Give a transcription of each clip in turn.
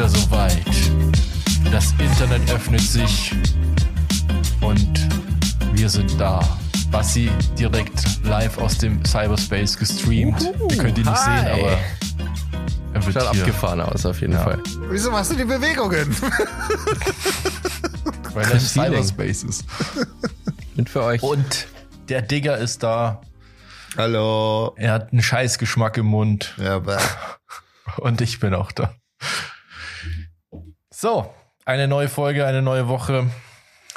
wieder soweit. Das Internet öffnet sich und wir sind da. Bassi direkt live aus dem Cyberspace gestreamt. Ihr könnt ihn nicht hi. sehen, aber er wird Schaut hier, abgefahren aus, auf jeden Ja. Fall. Wieso machst du die Bewegungen? weil er Das. Cyberspace ist. Und für euch. Und der Digger ist da. Hallo. Er hat einen Scheißgeschmack im Mund. Ja, aber Und ich bin auch da. So, eine neue Folge, eine neue Woche.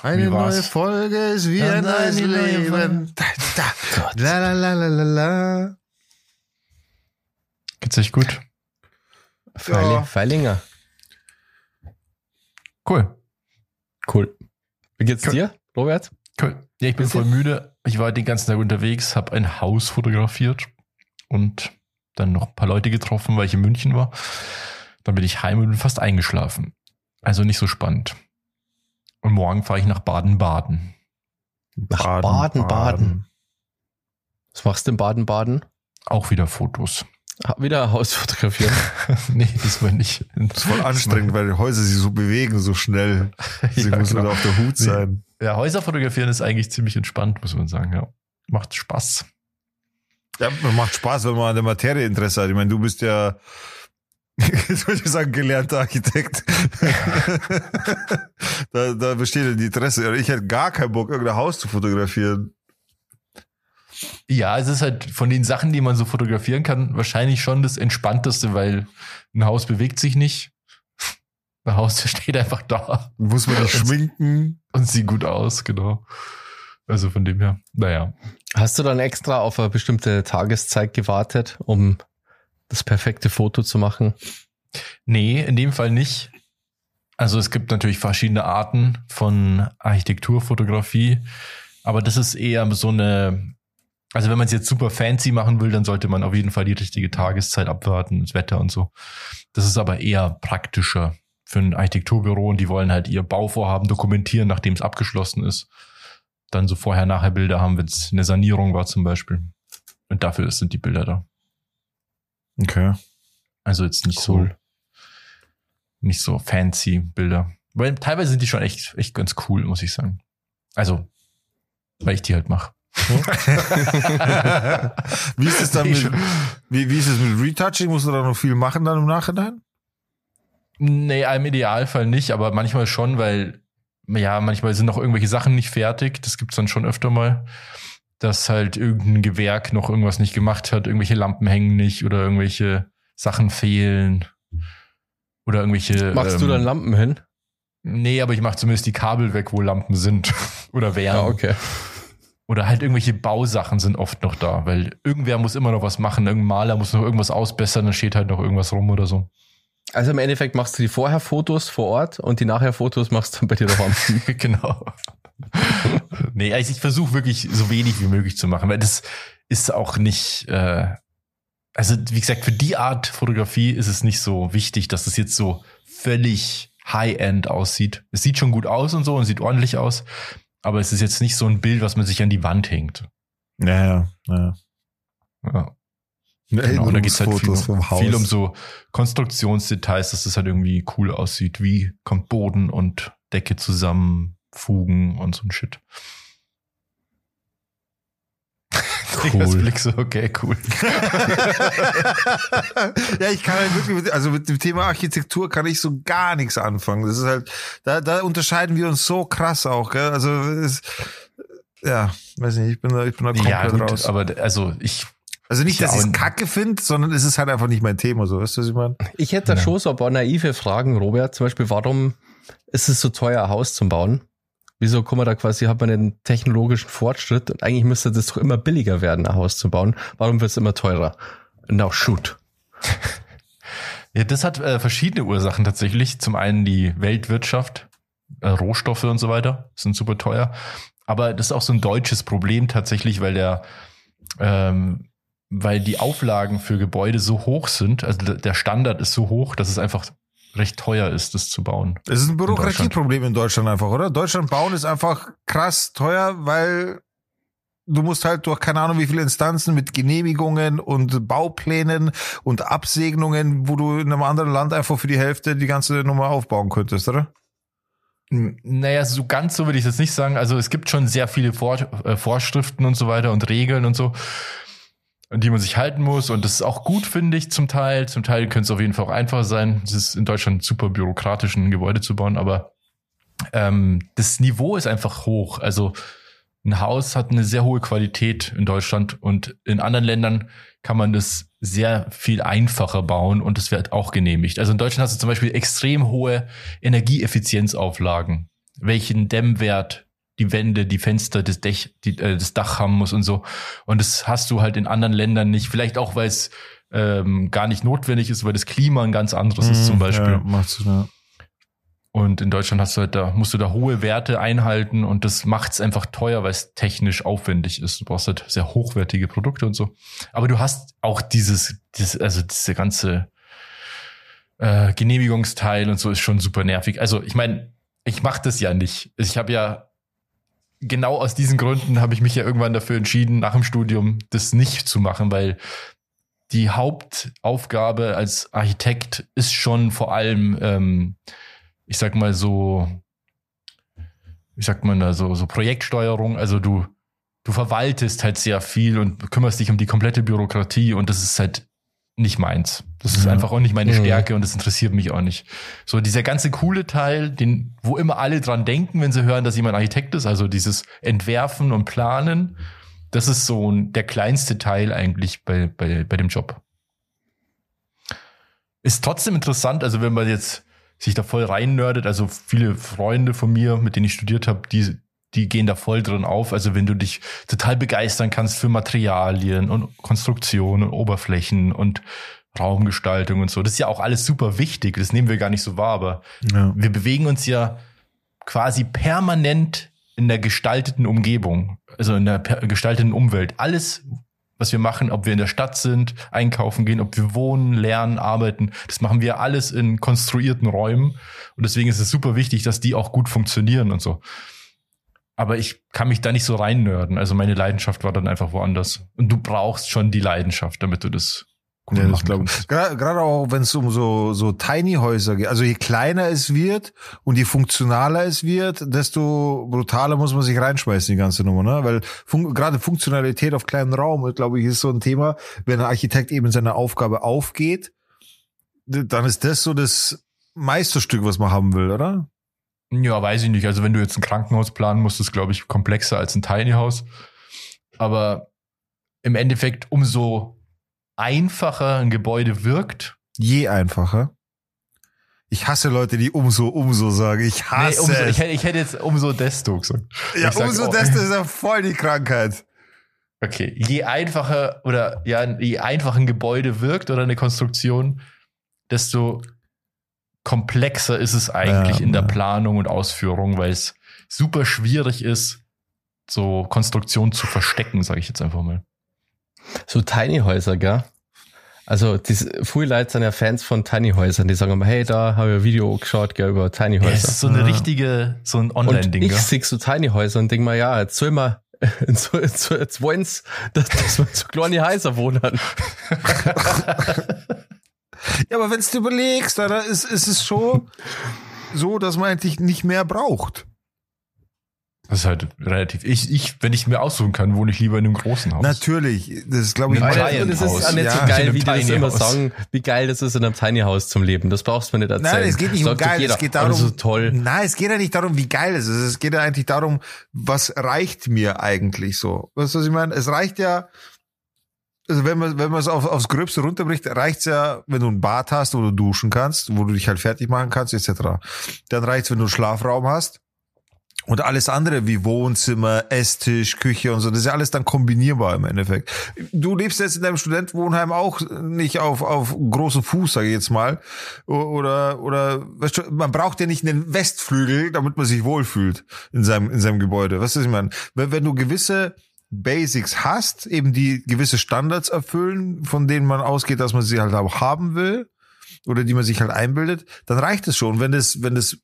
eine Wie war's? neue Folge ist wie ein neues Leben. Da, da. La la la la la la. Geht's euch gut? Ja. Feilinger. Cool. Cool. Wie geht's Cool. dir, Robert? Cool. Ja, ich bin voll müde. Ich war den ganzen Tag unterwegs, habe ein Haus fotografiert und dann noch ein paar Leute getroffen, weil ich in München war. Dann bin ich heim und bin fast eingeschlafen. Also nicht so spannend. Und morgen fahre ich nach Baden-Baden. Nach Baden, Baden. Was machst du in Baden-Baden? Auch wieder Fotos. Wieder Haus fotografieren. nee, diesmal nicht. Das ist voll anstrengend, weil die Häuser sich so bewegen, so schnell. Deswegen Ja, muss man genau. auf der Hut sein. Ja, Häuser fotografieren ist eigentlich ziemlich entspannt, muss man sagen. Ja, macht Spaß. Ja, macht Spaß, wenn man an der Materie Interesse hat. Ich meine, du bist ja, jetzt wollte ich sagen, gelernter Architekt. da, da besteht ja die Interesse. Ich hätte gar keinen Bock, irgendein Haus zu fotografieren. Ja, es ist halt von den Sachen, die man so fotografieren kann, wahrscheinlich schon das Entspannteste, weil ein Haus bewegt sich nicht. Ein Haus steht einfach da Muss man nicht schminken. und sieht gut aus, genau. Also von dem her, naja. Hast du dann extra auf eine bestimmte Tageszeit gewartet, um das perfekte Foto zu machen? Nee, in dem Fall nicht. Also es gibt natürlich verschiedene Arten von Architekturfotografie, aber das ist eher so eine, also wenn man es jetzt super fancy machen will, dann sollte man auf jeden Fall die richtige Tageszeit abwarten, das Wetter und so. Das ist aber eher praktischer für ein Architekturbüro und die wollen halt ihr Bauvorhaben dokumentieren, nachdem es abgeschlossen ist. Dann so vorher-nachher Bilder haben, wenn es eine Sanierung war zum Beispiel. Und dafür sind die Bilder da. Okay. Also jetzt nicht Cool. so nicht so fancy Bilder. Weil teilweise sind die schon echt, echt ganz cool, muss ich sagen. Also, weil ich die halt mache. wie ist es dann mit, wie, wie ist es mit Retouching? Musst du da noch viel machen dann im Nachhinein? Nee, im Idealfall nicht, aber manchmal schon, weil, ja, manchmal sind noch irgendwelche Sachen nicht fertig. Das gibt's dann schon öfter mal. Dass halt irgendein Gewerk noch irgendwas nicht gemacht hat, irgendwelche Lampen hängen nicht oder irgendwelche Sachen fehlen. Oder irgendwelche. Machst du ähm, dann Lampen hin? Nee, aber ich mache zumindest die Kabel weg, wo Lampen sind. oder wären. Ja, okay. Oder halt irgendwelche Bausachen sind oft noch da, weil irgendwer muss immer noch was machen. Irgendein Maler muss noch irgendwas ausbessern, dann steht halt noch irgendwas rum oder so. Also im Endeffekt machst du die vorher Fotos vor Ort und die nachher Fotos machst du dann bei dir daheim. genau. Nee, also ich versuche wirklich so wenig wie möglich zu machen, weil das ist auch nicht, äh, also wie gesagt, für die Art Fotografie ist es nicht so wichtig, dass es jetzt so völlig High-End aussieht. Es sieht schon gut aus und so und sieht ordentlich aus, aber es ist jetzt nicht so ein Bild, was man sich an die Wand hängt. Ja, ja. ja. Genau, da geht's halt viel, Haus. viel um so Konstruktionsdetails, dass es halt irgendwie cool aussieht. Wie kommt Boden und Decke zusammen, Fugen und so ein Shit. Cool. Blick so, okay, cool. ja, ich kann halt wirklich, mit, also mit dem Thema Architektur kann ich so gar nichts anfangen. Das ist halt, da, da unterscheiden wir uns so krass auch, gell? Also, es, ja, weiß nicht, ich bin da, ich bin da komplett Ja, gut, raus. aber also ich, also nicht, dass ich es kacke finde, sondern es ist halt einfach nicht mein Thema, so, weißt du, was ich meine? Ich hätte da Ja. schon so ein paar naive Fragen, Robert. Zum Beispiel, warum ist es so teuer, ein Haus zu bauen? Wieso kann man da quasi, hat man den technologischen Fortschritt und eigentlich müsste das doch immer billiger werden, ein Haus zu bauen. Warum wird es immer teurer? Now shoot. ja, das hat äh, verschiedene Ursachen tatsächlich. Zum einen die Weltwirtschaft, äh, Rohstoffe und so weiter sind super teuer. Aber das ist auch so ein deutsches Problem tatsächlich, weil der, ähm, weil die Auflagen für Gebäude so hoch sind, also der Standard ist so hoch, dass es einfach recht teuer ist, das zu bauen. Es ist ein In Bürokratieproblem in Deutschland einfach, oder? Deutschland bauen ist einfach krass teuer, weil du musst halt durch keine Ahnung wie viele Instanzen mit Genehmigungen und Bauplänen und Absegnungen, wo du in einem anderen Land einfach für die Hälfte die ganze Nummer aufbauen könntest, oder? Naja, so ganz so würde ich das nicht sagen. Also es gibt schon sehr viele Vor äh, Vorschriften und so weiter und Regeln und so, an die man sich halten muss. Und das ist auch gut, finde ich, zum Teil. Zum Teil könnte es auf jeden Fall auch einfacher sein. Es ist in Deutschland super bürokratisch, ein Gebäude zu bauen, aber ähm, das Niveau ist einfach hoch. Also ein Haus hat eine sehr hohe Qualität in Deutschland und in anderen Ländern kann man das sehr viel einfacher bauen und es wird auch genehmigt. Also in Deutschland hast du zum Beispiel extrem hohe Energieeffizienzauflagen, welchen Dämmwert die Wände, die Fenster, das, Dech, die, äh, das Dach haben muss und so. Und das hast du halt in anderen Ländern nicht. Vielleicht auch, weil es ähm, gar nicht notwendig ist, weil das Klima ein ganz anderes ist zum Beispiel. Ja, macht's, ja. Und in Deutschland hast du halt da, musst du da hohe Werte einhalten und das macht es einfach teuer, weil es technisch aufwendig ist. Du brauchst halt sehr hochwertige Produkte und so. Aber du hast auch dieses, dieses also diese ganze äh, Genehmigungsteil und so ist schon super nervig. Also ich meine, ich mache das ja nicht. Ich habe ja genau aus diesen Gründen habe ich mich ja irgendwann dafür entschieden, nach dem Studium das nicht zu machen, weil die Hauptaufgabe als Architekt ist schon vor allem ähm, ich sag mal so, wie sagt man da, so, so Projektsteuerung, also du, du verwaltest halt sehr viel und kümmerst dich um die komplette Bürokratie und das ist halt nicht meins. Das ist ja. einfach auch nicht meine Stärke und das interessiert mich auch nicht. So dieser ganze coole Teil, den, wo immer alle dran denken, wenn sie hören, dass jemand Architekt ist, also dieses Entwerfen und Planen, das ist so der kleinste Teil eigentlich bei, bei, bei dem Job. Ist trotzdem interessant, also wenn man jetzt sich da voll reinnördet. Also viele Freunde von mir, mit denen ich studiert habe, die, die gehen da voll drin auf. Also wenn du dich total begeistern kannst für Materialien und Konstruktion und Oberflächen und Raumgestaltung und so. Das ist ja auch alles super wichtig. Das nehmen wir gar nicht so wahr, aber ja. wir bewegen uns ja quasi permanent in der gestalteten Umgebung, also in der gestalteten Umwelt. Alles, was wir machen, ob wir in der Stadt sind, einkaufen gehen, ob wir wohnen, lernen, arbeiten. Das machen wir alles in konstruierten Räumen. Und deswegen ist es super wichtig, dass die auch gut funktionieren und so. Aber ich kann mich da nicht so reinnörden. Also meine Leidenschaft war dann einfach woanders. Und du brauchst schon die Leidenschaft, damit du das Gut ja, das glaube ich. Gerade auch, wenn es um so, so Tiny Häuser geht. Also je kleiner es wird und je funktionaler es wird, desto brutaler muss man sich reinschmeißen, die ganze Nummer, ne? Weil fun gerade Funktionalität auf kleinem Raum, glaube ich, ist so ein Thema. Wenn ein Architekt eben seine Aufgabe aufgeht, dann ist das so das Meisterstück, was man haben will, oder? Ja, weiß ich nicht. Also wenn du jetzt ein Krankenhaus planen musst, ist glaube ich komplexer als ein Tiny House. Aber im Endeffekt umso einfacher ein Gebäude wirkt. Je einfacher. Ich hasse Leute, die umso, umso sagen. Ich hasse. Nee, umso, ich, hätte, ich hätte jetzt umso desto gesagt. Ja, sag, umso oh, desto ist ja voll die Krankheit. Okay. Je einfacher oder ja, je einfacher ein Gebäude wirkt oder eine Konstruktion, desto komplexer ist es eigentlich ja, in der Planung und Ausführung, weil es super schwierig ist, so Konstruktionen zu verstecken, sage ich jetzt einfach mal. So Tiny Häuser, gell? Also diese viele Leute sind ja Fans von Tiny Häusern, die sagen immer, hey, da habe ich ein Video geschaut gell, über Tiny Häuser. Ja, das ist so eine ja. richtige, so ein Online-Ding. Ich sehe so Tiny Häuser und denke mal, ja, jetzt soll man jetzt, jetzt, jetzt wollen dass, dass man so kleine Häuser wohnen. ja, aber wenn du überlegst, da ist, ist es schon so, dass man eigentlich nicht mehr braucht. Das ist halt relativ. Ich, ich, wenn ich mir aussuchen kann, wohne ich lieber in einem großen Haus. Natürlich. Das ist, glaube ich, ein Das ist auch nicht ja. so geil, wie die das immer sagen, wie geil das ist, in einem Tiny House zum Leben. Das brauchst du mir nicht erzählen. Nein, es geht nicht um geil. Es geht darum, so toll. Nein, es geht ja nicht darum, wie geil es ist. Es geht ja eigentlich darum, was reicht mir eigentlich so. Weißt du, was ich meine? Es reicht ja, also wenn man, wenn man es auf, aufs Gröbste runterbricht, reicht's ja, wenn du ein Bad hast, wo du duschen kannst, wo du dich halt fertig machen kannst, etc. Dann reicht's, wenn du einen Schlafraum hast und alles andere wie Wohnzimmer, Esstisch, Küche und so, das ist ja alles dann kombinierbar im Endeffekt. Du lebst jetzt in deinem Studentenwohnheim auch nicht auf, auf großem Fuß, sage ich jetzt mal. Oder, oder weißt du, man braucht ja nicht einen Westflügel, damit man sich wohlfühlt in seinem, in seinem Gebäude. Was ist ich meine? Wenn, wenn du gewisse Basics hast, eben die gewisse Standards erfüllen, von denen man ausgeht, dass man sie halt auch haben will, oder die man sich halt einbildet, dann reicht es schon. Wenn das, wenn das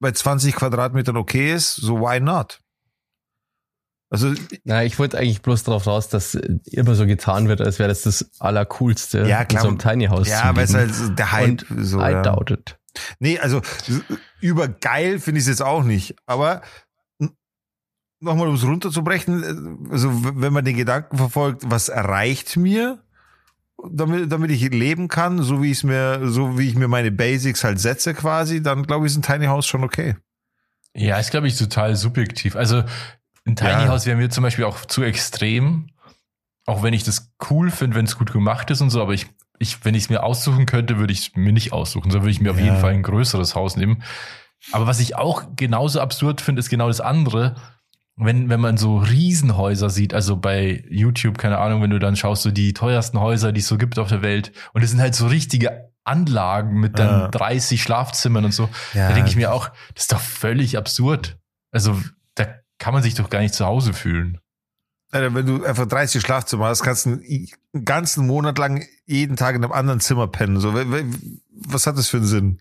bei 20 Quadratmetern okay ist, so why not? Also, Na, ich wollte eigentlich bloß darauf raus, dass immer so getan wird, als wäre das das Allercoolste Ja, klar. in so einem Tiny House ja, zu weil es halt der Hype so. I ja. doubt it. Nee, also übergeil finde ich es jetzt auch nicht. Aber nochmal, um es runterzubrechen, äh, also wenn man den Gedanken verfolgt, was erreicht mir, damit, damit ich leben kann, so wie ich mir, so wie ich mir meine Basics halt setze quasi, dann glaube ich, ist ein Tiny House schon okay. Ja, ist, glaube ich, total subjektiv. Also ein Tiny Ja. House wäre mir zum Beispiel auch zu extrem. Auch wenn ich das cool finde, wenn es gut gemacht ist und so, aber ich, ich wenn ich es mir aussuchen könnte, würde ich es mir nicht aussuchen, sondern würde ich mir auf Ja. jeden Fall ein größeres Haus nehmen. Aber was ich auch genauso absurd finde, ist genau das andere. Wenn, wenn man so Riesenhäuser sieht, also bei YouTube, keine Ahnung, wenn du dann schaust, so die teuersten Häuser, die es so gibt auf der Welt, und es sind halt so richtige Anlagen mit dann Ja. 30 Schlafzimmern und so, Ja. da denke ich mir auch, das ist doch völlig absurd. Also, da kann man sich doch gar nicht zu Hause fühlen. Wenn du einfach 30 Schlafzimmer hast, kannst du einen ganzen Monat lang jeden Tag in einem anderen Zimmer pennen. So, was hat das für einen Sinn?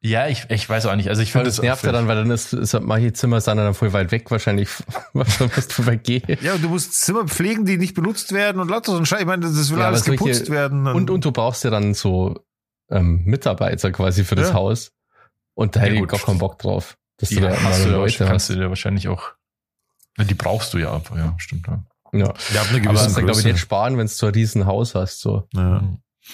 Ja, ich, ich weiß auch nicht. Also ich finde das nervt ja dann, weil dann ist, ist manche Zimmer sind dann voll weit weg wahrscheinlich, was du vergehen. Ja, und du musst Zimmer pflegen, die nicht benutzt werden und lauter so ein Scheiß. Ich meine, das will Ja, alles aber geputzt werden. Und, und du brauchst ja dann so ähm, Mitarbeiter quasi für das Ja. Haus. Und da Ja, hätte ich gar keinen Bock drauf. Dass die du da hast immer du, ja, Leute kannst hast. du dir wahrscheinlich auch. Ja, Die brauchst du ja einfach, ja, stimmt. Ja. Ja. ja, ab einer Aber gewissen das dann, glaube ich, nicht sparen, wenn du so ein riesen Haus hast. So. Ja.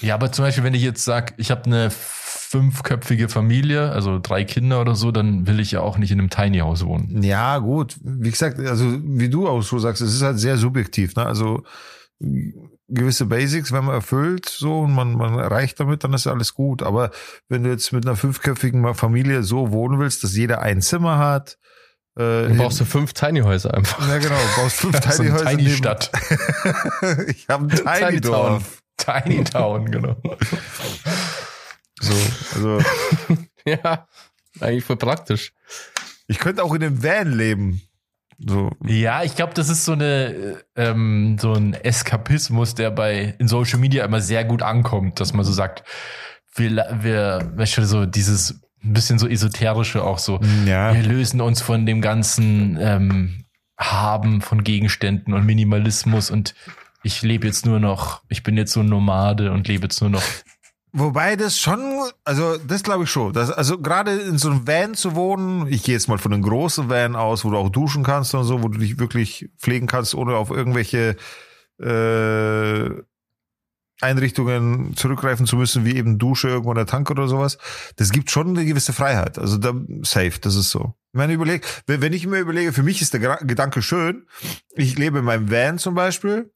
Ja, aber zum Beispiel, wenn ich jetzt sage, ich habe eine fünfköpfige Familie, also drei Kinder oder so, dann will ich ja auch nicht in einem Tiny House wohnen. Ja, gut. Wie gesagt, also wie du auch so sagst, es ist halt sehr subjektiv. Ne? Also gewisse Basics, wenn man erfüllt, so und man, man erreicht damit, dann ist ja alles gut. Aber wenn du jetzt mit einer fünfköpfigen Familie so wohnen willst, dass jeder ein Zimmer hat, äh, Dann brauchst du fünf Tiny Häuser einfach. ja genau, baust fünf So Tiny eine Häuser. Tiny Stadt. ich habe ein Tiny, Tiny Dorf. Tiny Town, genau. So, also ja, eigentlich voll praktisch. ich könnte auch in einem Van leben. So, Ja, ich glaube, das ist so eine äh, ähm, so ein Eskapismus, der bei in Social Media immer sehr gut ankommt, dass man so sagt, wir wir weißt du, so dieses bisschen so esoterische auch so. ja. Wir lösen uns von dem ganzen ähm, Haben von Gegenständen und Minimalismus und ich lebe jetzt nur noch, ich bin jetzt so ein Nomade und lebe jetzt nur noch. Wobei das schon, also das glaube ich schon. Das, also gerade in so einem Van zu wohnen, ich gehe jetzt mal von einem großen Van aus, wo du auch duschen kannst und so, wo du dich wirklich pflegen kannst, ohne auf irgendwelche äh, Einrichtungen zurückgreifen zu müssen, wie eben Dusche irgendwo in der Tank oder sowas. Das gibt schon eine gewisse Freiheit. Also da safe, das ist so. Ich meine, überleg, wenn wenn ich mir überlege, für mich ist der Gedanke schön. Ich lebe in meinem Van zum Beispiel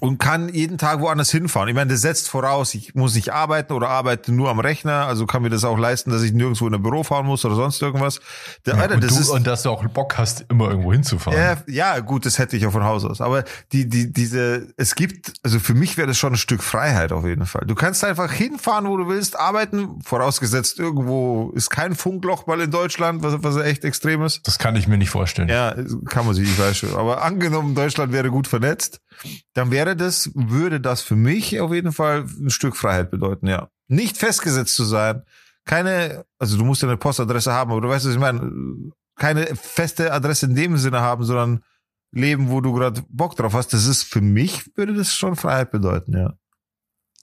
und kann jeden Tag woanders hinfahren. Ich meine, das setzt voraus, ich muss nicht arbeiten oder arbeite nur am Rechner, also kann mir das auch leisten, dass ich nirgendwo in ein Büro fahren muss oder sonst irgendwas. Der, Alter, und, das du, ist, und dass du auch Bock hast, immer irgendwo hinzufahren. ja, ja, gut, das hätte ich auch von Haus aus. Aber die, die, diese, es gibt, also für mich wäre das schon ein Stück Freiheit auf jeden Fall. Du kannst einfach hinfahren, wo du willst, arbeiten, vorausgesetzt irgendwo ist kein Funkloch mal in Deutschland, was, was echt extrem ist. Das kann ich mir nicht vorstellen. Ja, kann man sich, ich weiß schon. Aber angenommen, Deutschland wäre gut vernetzt, dann wäre das, würde das für mich auf jeden Fall ein Stück Freiheit bedeuten, ja. Nicht festgesetzt zu sein. Keine, also du musst ja eine Postadresse haben, aber du weißt, was ich meine. Keine feste Adresse in dem Sinne haben, sondern leben, wo du gerade Bock drauf hast. Das ist für mich, würde das schon Freiheit bedeuten, ja.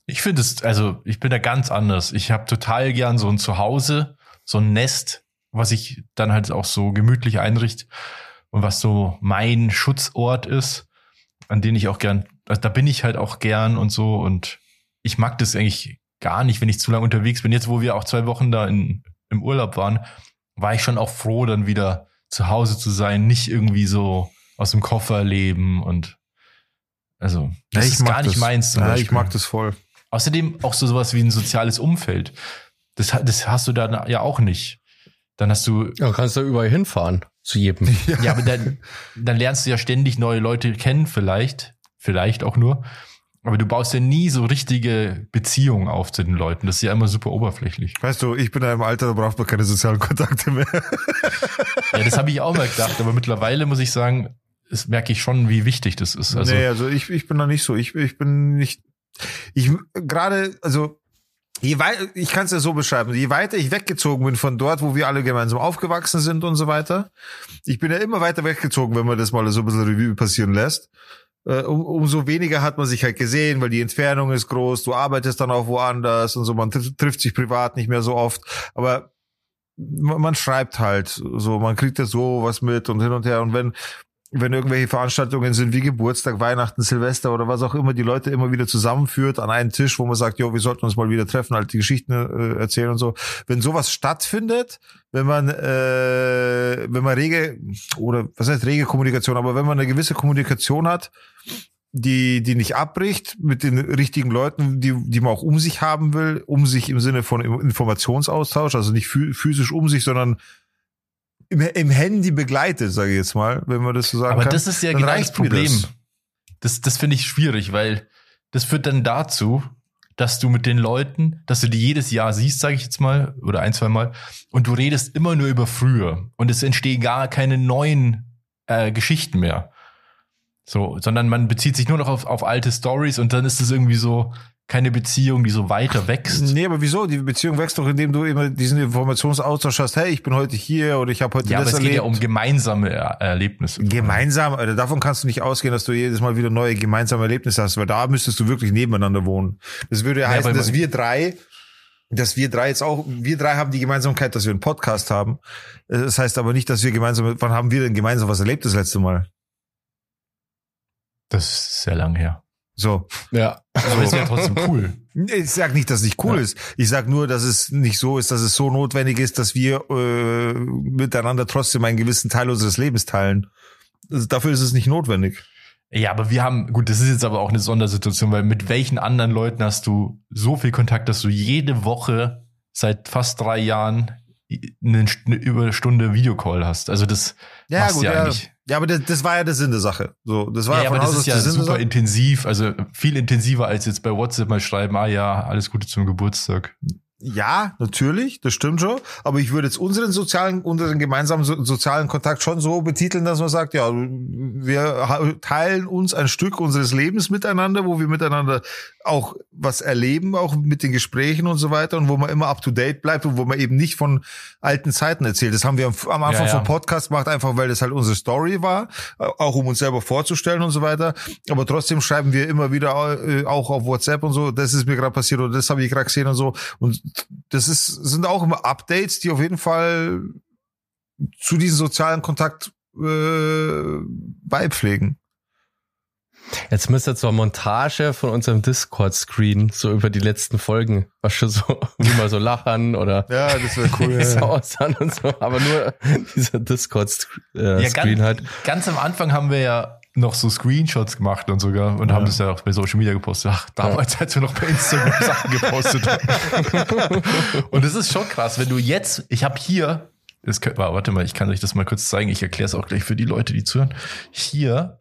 Ich finde es, also ich bin da ganz anders. Ich habe total gern so ein Zuhause, so ein Nest, was ich dann halt auch so gemütlich einrichte und was so mein Schutzort ist, an den ich auch gern, also da bin ich halt auch gern und so und ich mag das eigentlich gar nicht, wenn ich zu lange unterwegs bin. Jetzt, wo wir auch zwei Wochen da in, im Urlaub waren, war ich schon auch froh, dann wieder zu Hause zu sein, nicht irgendwie so aus dem Koffer leben und also das ist gar nicht meins. zum Ja, ich Beispiel. mag das voll. Außerdem auch so sowas wie ein soziales Umfeld. Das, das hast du da ja auch nicht. Dann hast du, Ja, kannst du überall hinfahren. Zu jedem. ja, aber dann, dann lernst du ja ständig neue Leute kennen, vielleicht, vielleicht auch nur. Aber du baust ja nie so richtige Beziehungen auf zu den Leuten. Das ist ja immer super oberflächlich. Weißt du, ich bin in einem Alter, da braucht man keine sozialen Kontakte mehr. Ja, das habe ich auch mal gedacht. Aber mittlerweile muss ich sagen, das merke ich schon, wie wichtig das ist. Also, nee, also ich, ich bin da nicht so. Ich, ich bin nicht. Ich gerade, also Je wei ich kann es ja so beschreiben, je weiter ich weggezogen bin von dort, wo wir alle gemeinsam aufgewachsen sind und so weiter, ich bin ja immer weiter weggezogen, wenn man das mal so ein bisschen Revue passieren lässt. Äh, um, umso weniger hat man sich halt gesehen, weil die Entfernung ist groß, du arbeitest dann auch woanders und so, man trifft, sich privat nicht mehr so oft, aber man schreibt halt so, man kriegt ja so was mit und hin und her. Und wenn wenn irgendwelche Veranstaltungen sind wie Geburtstag, Weihnachten, Silvester oder was auch immer, die Leute immer wieder zusammenführt an einen Tisch, wo man sagt, jo, wir sollten uns mal wieder treffen, halt die Geschichten äh, erzählen und so. Wenn sowas stattfindet, wenn man, äh, wenn man rege, oder was heißt rege Kommunikation, aber wenn man eine gewisse Kommunikation hat, die, die nicht abbricht mit den richtigen Leuten, die, die man auch um sich haben will, um sich im Sinne von Informationsaustausch, also nicht physisch um sich, sondern im, im Handy begleitet, sage ich jetzt mal, wenn man das so sagen Aber kann. das ist ja genau das Problem. Das, das, das finde ich schwierig, weil das führt dann dazu, dass du mit den Leuten, dass du die jedes Jahr siehst, sage ich jetzt mal, oder ein, zwei Mal, und du redest immer nur über früher. Und es entstehen gar keine neuen äh, Geschichten mehr. So, sondern man bezieht sich nur noch auf, auf alte Stories und dann ist es irgendwie so, keine Beziehung, die so weiter wächst. Nee, aber wieso? Die Beziehung wächst doch, indem du immer diesen Informationsaustausch hast. Hey, ich bin heute hier oder ich habe heute ja, das aber es erlebt. geht ja um gemeinsame er Erlebnisse. Gemeinsam, also davon kannst du nicht ausgehen, dass du jedes Mal wieder neue gemeinsame Erlebnisse hast, weil da müsstest du wirklich nebeneinander wohnen. Das würde ja, ja heißen, dass wir drei dass wir drei jetzt auch, wir drei haben die Gemeinsamkeit, dass wir einen Podcast haben. Das heißt aber nicht, dass wir gemeinsam, wann haben wir denn gemeinsam was erlebt das letzte Mal? Das ist sehr lang her. So. Ja. Aber ist ja trotzdem cool. Ich sag nicht, dass es nicht cool ja. ist. Ich sag nur, dass es nicht so ist, dass es so notwendig ist, dass wir äh, miteinander trotzdem einen gewissen Teil unseres Lebens teilen. Also dafür ist es nicht notwendig. Ja, aber wir haben, gut, das ist jetzt aber auch eine Sondersituation, weil mit welchen anderen Leuten hast du so viel Kontakt, dass du jede Woche seit fast drei Jahren eine, über eine Stunde Videocall hast. Also das ja, gut, ja, eigentlich. Ja, aber das, das war ja der Sinn der Sache. So, das war ja, ja von aber das ist ja super intensiv, also viel intensiver als jetzt bei WhatsApp mal schreiben, ah ja, alles Gute zum Geburtstag. Ja, natürlich, das stimmt schon. Aber ich würde jetzt unseren sozialen, unseren gemeinsamen so, sozialen Kontakt schon so betiteln, dass man sagt, ja, wir teilen uns ein Stück unseres Lebens miteinander, wo wir miteinander auch was erleben, auch mit den Gesprächen und so weiter und wo man immer up to date bleibt und wo man eben nicht von alten Zeiten erzählt. Das haben wir am, am Anfang ja, ja. vom Podcast gemacht, einfach weil das halt unsere Story war, auch um uns selber vorzustellen und so weiter. Aber trotzdem schreiben wir immer wieder äh, auch auf WhatsApp und so, das ist mir gerade passiert oder das habe ich gerade gesehen und so. Und das ist, sind auch immer Updates, die auf jeden Fall zu diesem sozialen Kontakt äh, beipflegen. Jetzt müsste zur Montage von unserem Discord-Screen so über die letzten Folgen, was schon so, wie wir so lachen oder ja, das wäre cool, ja. so und so, aber nur dieser Discord-Screen äh, ja, ganz, halt. Ganz am Anfang haben wir ja noch so Screenshots gemacht und sogar und ja. haben das ja auch bei Social Media gepostet. Ach, damals, ja. als wir noch bei Instagram Sachen gepostet haben. und es ist schon krass, wenn du jetzt, ich habe hier, das, warte mal, ich kann euch das mal kurz zeigen, ich erkläre es auch gleich für die Leute, die zuhören. Hier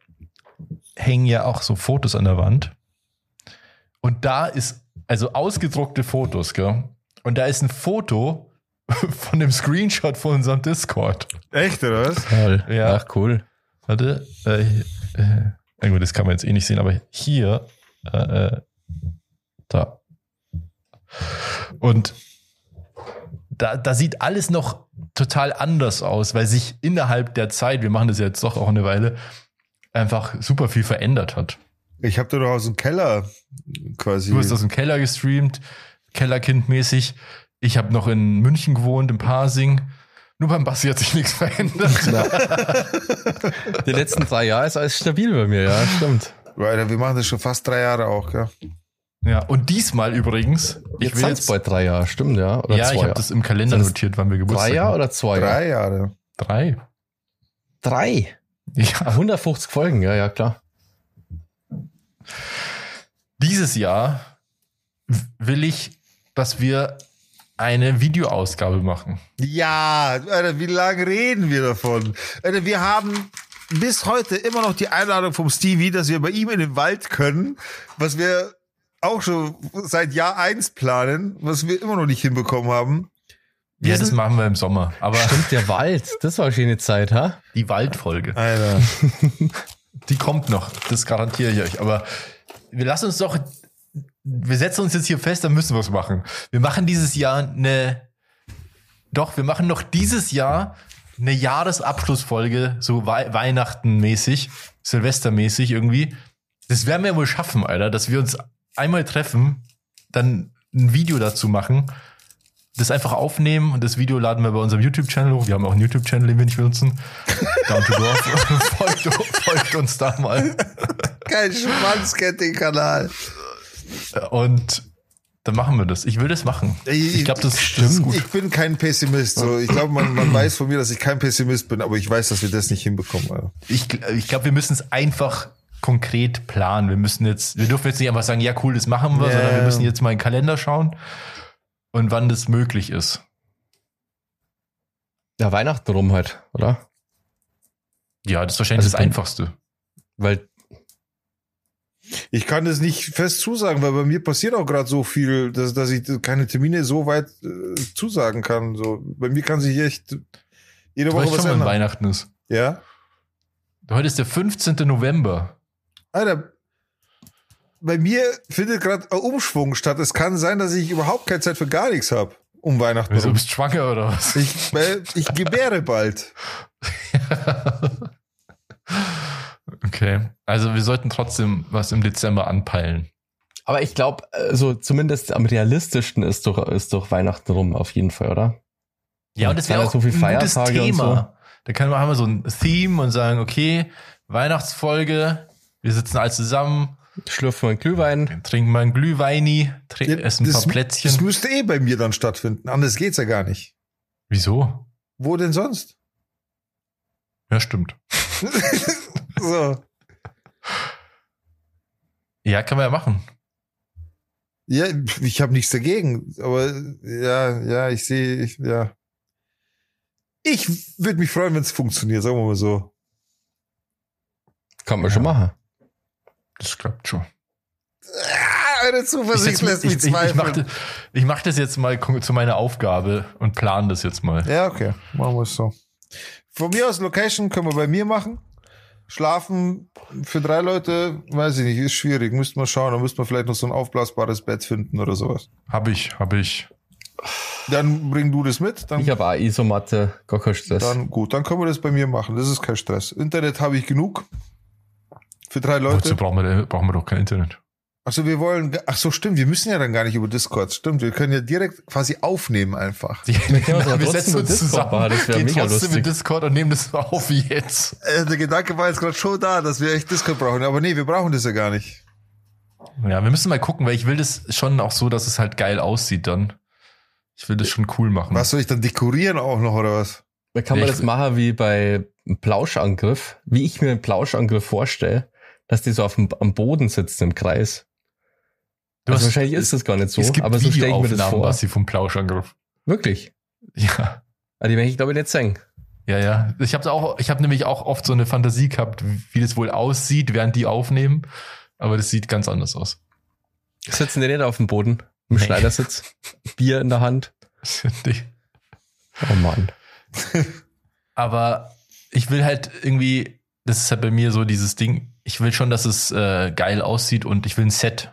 hängen ja auch so Fotos an der Wand. Und da ist, also ausgedruckte Fotos, gell? Und da ist ein Foto von dem Screenshot von unserem Discord. Echt, oder was? Toll. Ja. Ach, cool. Warte, äh, äh, gut, das kann man jetzt eh nicht sehen, aber hier, äh, äh, da. Und da, da sieht alles noch total anders aus, weil sich innerhalb der Zeit, wir machen das jetzt doch auch eine Weile, einfach super viel verändert hat. Ich habe da doch aus dem Keller quasi. Du hast aus dem Keller gestreamt, Kellerkind-mäßig. Ich habe noch in München gewohnt, im Parsing. Nur beim Bassi hat sich nichts verändert. Die letzten drei Jahre ist alles stabil bei mir, ja, stimmt. Weiter, wir machen das schon fast drei Jahre auch, ja. Ja, und diesmal übrigens. Ich jetzt will jetzt bald drei Jahre, stimmt, ja. Oder ja, ich habe das im Kalender notiert, wann wir Geburtstag Drei Jahre oder zwei Jahre? Drei Jahre. Drei. Drei? Ja. 150 Folgen, ja, ja, klar. Dieses Jahr will ich, dass wir eine Videoausgabe machen. Ja, Alter, wie lange reden wir davon? Alter, wir haben bis heute immer noch die Einladung vom Stevie, dass wir bei ihm in den Wald können, was wir auch schon seit Jahr eins planen, was wir immer noch nicht hinbekommen haben. Wir ja, das machen wir im Sommer. Aber Stimmt, der Wald. Das war schon eine Zeit, ha? Die Waldfolge. Alter. Die kommt noch. Das garantiere ich euch. Aber wir lassen uns doch wir setzen uns jetzt hier fest, dann müssen wir es machen. Wir machen dieses Jahr eine, doch, wir machen noch dieses Jahr eine Jahresabschlussfolge, so Wei Weihnachten-mäßig, Silvester-mäßig irgendwie. Das werden wir wohl schaffen, Alter, dass wir uns einmal treffen, dann ein Video dazu machen, das einfach aufnehmen und das Video laden wir bei unserem YouTube-Channel hoch. Wir haben auch einen YouTube-Channel, den wir nicht benutzen. Down to Dorf. folgt, folgt uns da mal. Kein Schwanzketting-Kanal. Und dann machen wir das. Ich will das machen. Ich glaube, das, das ist gut. Ich bin kein Pessimist. So. Ich glaube, man, man weiß von mir, dass ich kein Pessimist bin, aber ich weiß, dass wir das nicht hinbekommen. Alter. Ich, ich glaube, wir müssen es einfach konkret planen. Wir müssen jetzt, wir dürfen jetzt nicht einfach sagen, ja cool, das machen wir, yeah. sondern wir müssen jetzt mal in den Kalender schauen und wann das möglich ist. Ja, Weihnachten rum halt, oder? Ja, das ist wahrscheinlich also das Einfachste. Weil ich kann das nicht fest zusagen, weil bei mir passiert auch gerade so viel, dass, dass ich keine Termine so weit äh, zusagen kann. So, bei mir kann sich echt jede du Woche was schon, ändern. Weihnachten ist. Ja. Heute ist der 15. November. Alter, bei mir findet gerade ein Umschwung statt. Es kann sein, dass ich überhaupt keine Zeit für gar nichts habe um Weihnachten. Wieso bist du schwanger oder was? Ich, ich gebäre bald. okay, also wir sollten trotzdem was im Dezember anpeilen. Aber ich glaube, also zumindest am realistischsten ist doch, ist doch Weihnachten rum auf jeden Fall, oder? Ja, und das wäre auch so viel ein gutes Thema. So. Da können wir haben wir so ein Theme und sagen, okay, Weihnachtsfolge, wir sitzen alle zusammen, Schlürfen einen Glühwein. Trinken wir einen Glühweini, ja, essen ein paar Plätzchen. Das müsste eh bei mir dann stattfinden. Anders geht's ja gar nicht. Wieso? Wo denn sonst? Ja, stimmt. so. Ja, kann man ja machen. Ja, ich habe nichts dagegen, aber ja, ja, ich sehe, ich, ja. Ich würde mich freuen, wenn es funktioniert, sagen wir mal so. Kann man ja. schon machen. Das klappt schon. Ah, eure Zuversicht ich lässt mich zweifeln. Ich, ich, mach, ich mach das jetzt mal zu meiner Aufgabe und plan das jetzt mal. Ja, okay. Machen wir es so. Von mir aus Location können wir bei mir machen. Schlafen für drei Leute, weiß ich nicht, ist schwierig. Müsste man schauen. Da müsste man vielleicht noch so ein aufblasbares Bett finden oder sowas. Hab ich, hab ich. Dann bring du das mit. Dann, ich habe auch Isomatte, gar kein Stress. Dann gut, dann können wir das bei mir machen. Das ist kein Stress. Internet habe ich genug. Für drei Leute. Wozu brauchen wir, brauchen wir doch kein Internet. Achso, wir wollen, ach so, stimmt, wir müssen ja dann gar nicht über Discord, stimmt, wir können ja direkt quasi aufnehmen einfach. Ja, genau, wir setzen uns zusammen, das gehen mega trotzdem lustig. mit Discord und nehmen das auf wie jetzt. Äh, der Gedanke war jetzt gerade schon da, dass wir echt Discord brauchen, aber nee, wir brauchen das ja gar nicht. Ja, wir müssen mal gucken, weil ich will das schon auch so, dass es halt geil aussieht dann. Ich will das schon cool machen. Was soll ich dann dekorieren auch noch oder was? Da kann man ja, das machen wie bei einem Plauschangriff, wie ich mir einen Plauschangriff vorstelle dass die so auf dem, am Boden sitzen im Kreis. Du also hast, wahrscheinlich ist das gar nicht so, es gibt aber so stelle ich mir das vor. sie vom Plauschangriff. Wirklich? Ja. Aber ah, die werde ich glaube ich nicht sagen. Ja, ja. Ich habe auch, ich habe nämlich auch oft so eine Fantasie gehabt, wie das wohl aussieht, während die aufnehmen. Aber das sieht ganz anders aus. Sitzen die nicht auf dem Boden? Im nee. Schneidersitz? Bier in der Hand? Oh Mann. Aber ich will halt irgendwie, das ist halt bei mir so dieses Ding, ich will schon, dass es äh, geil aussieht und ich will ein Set.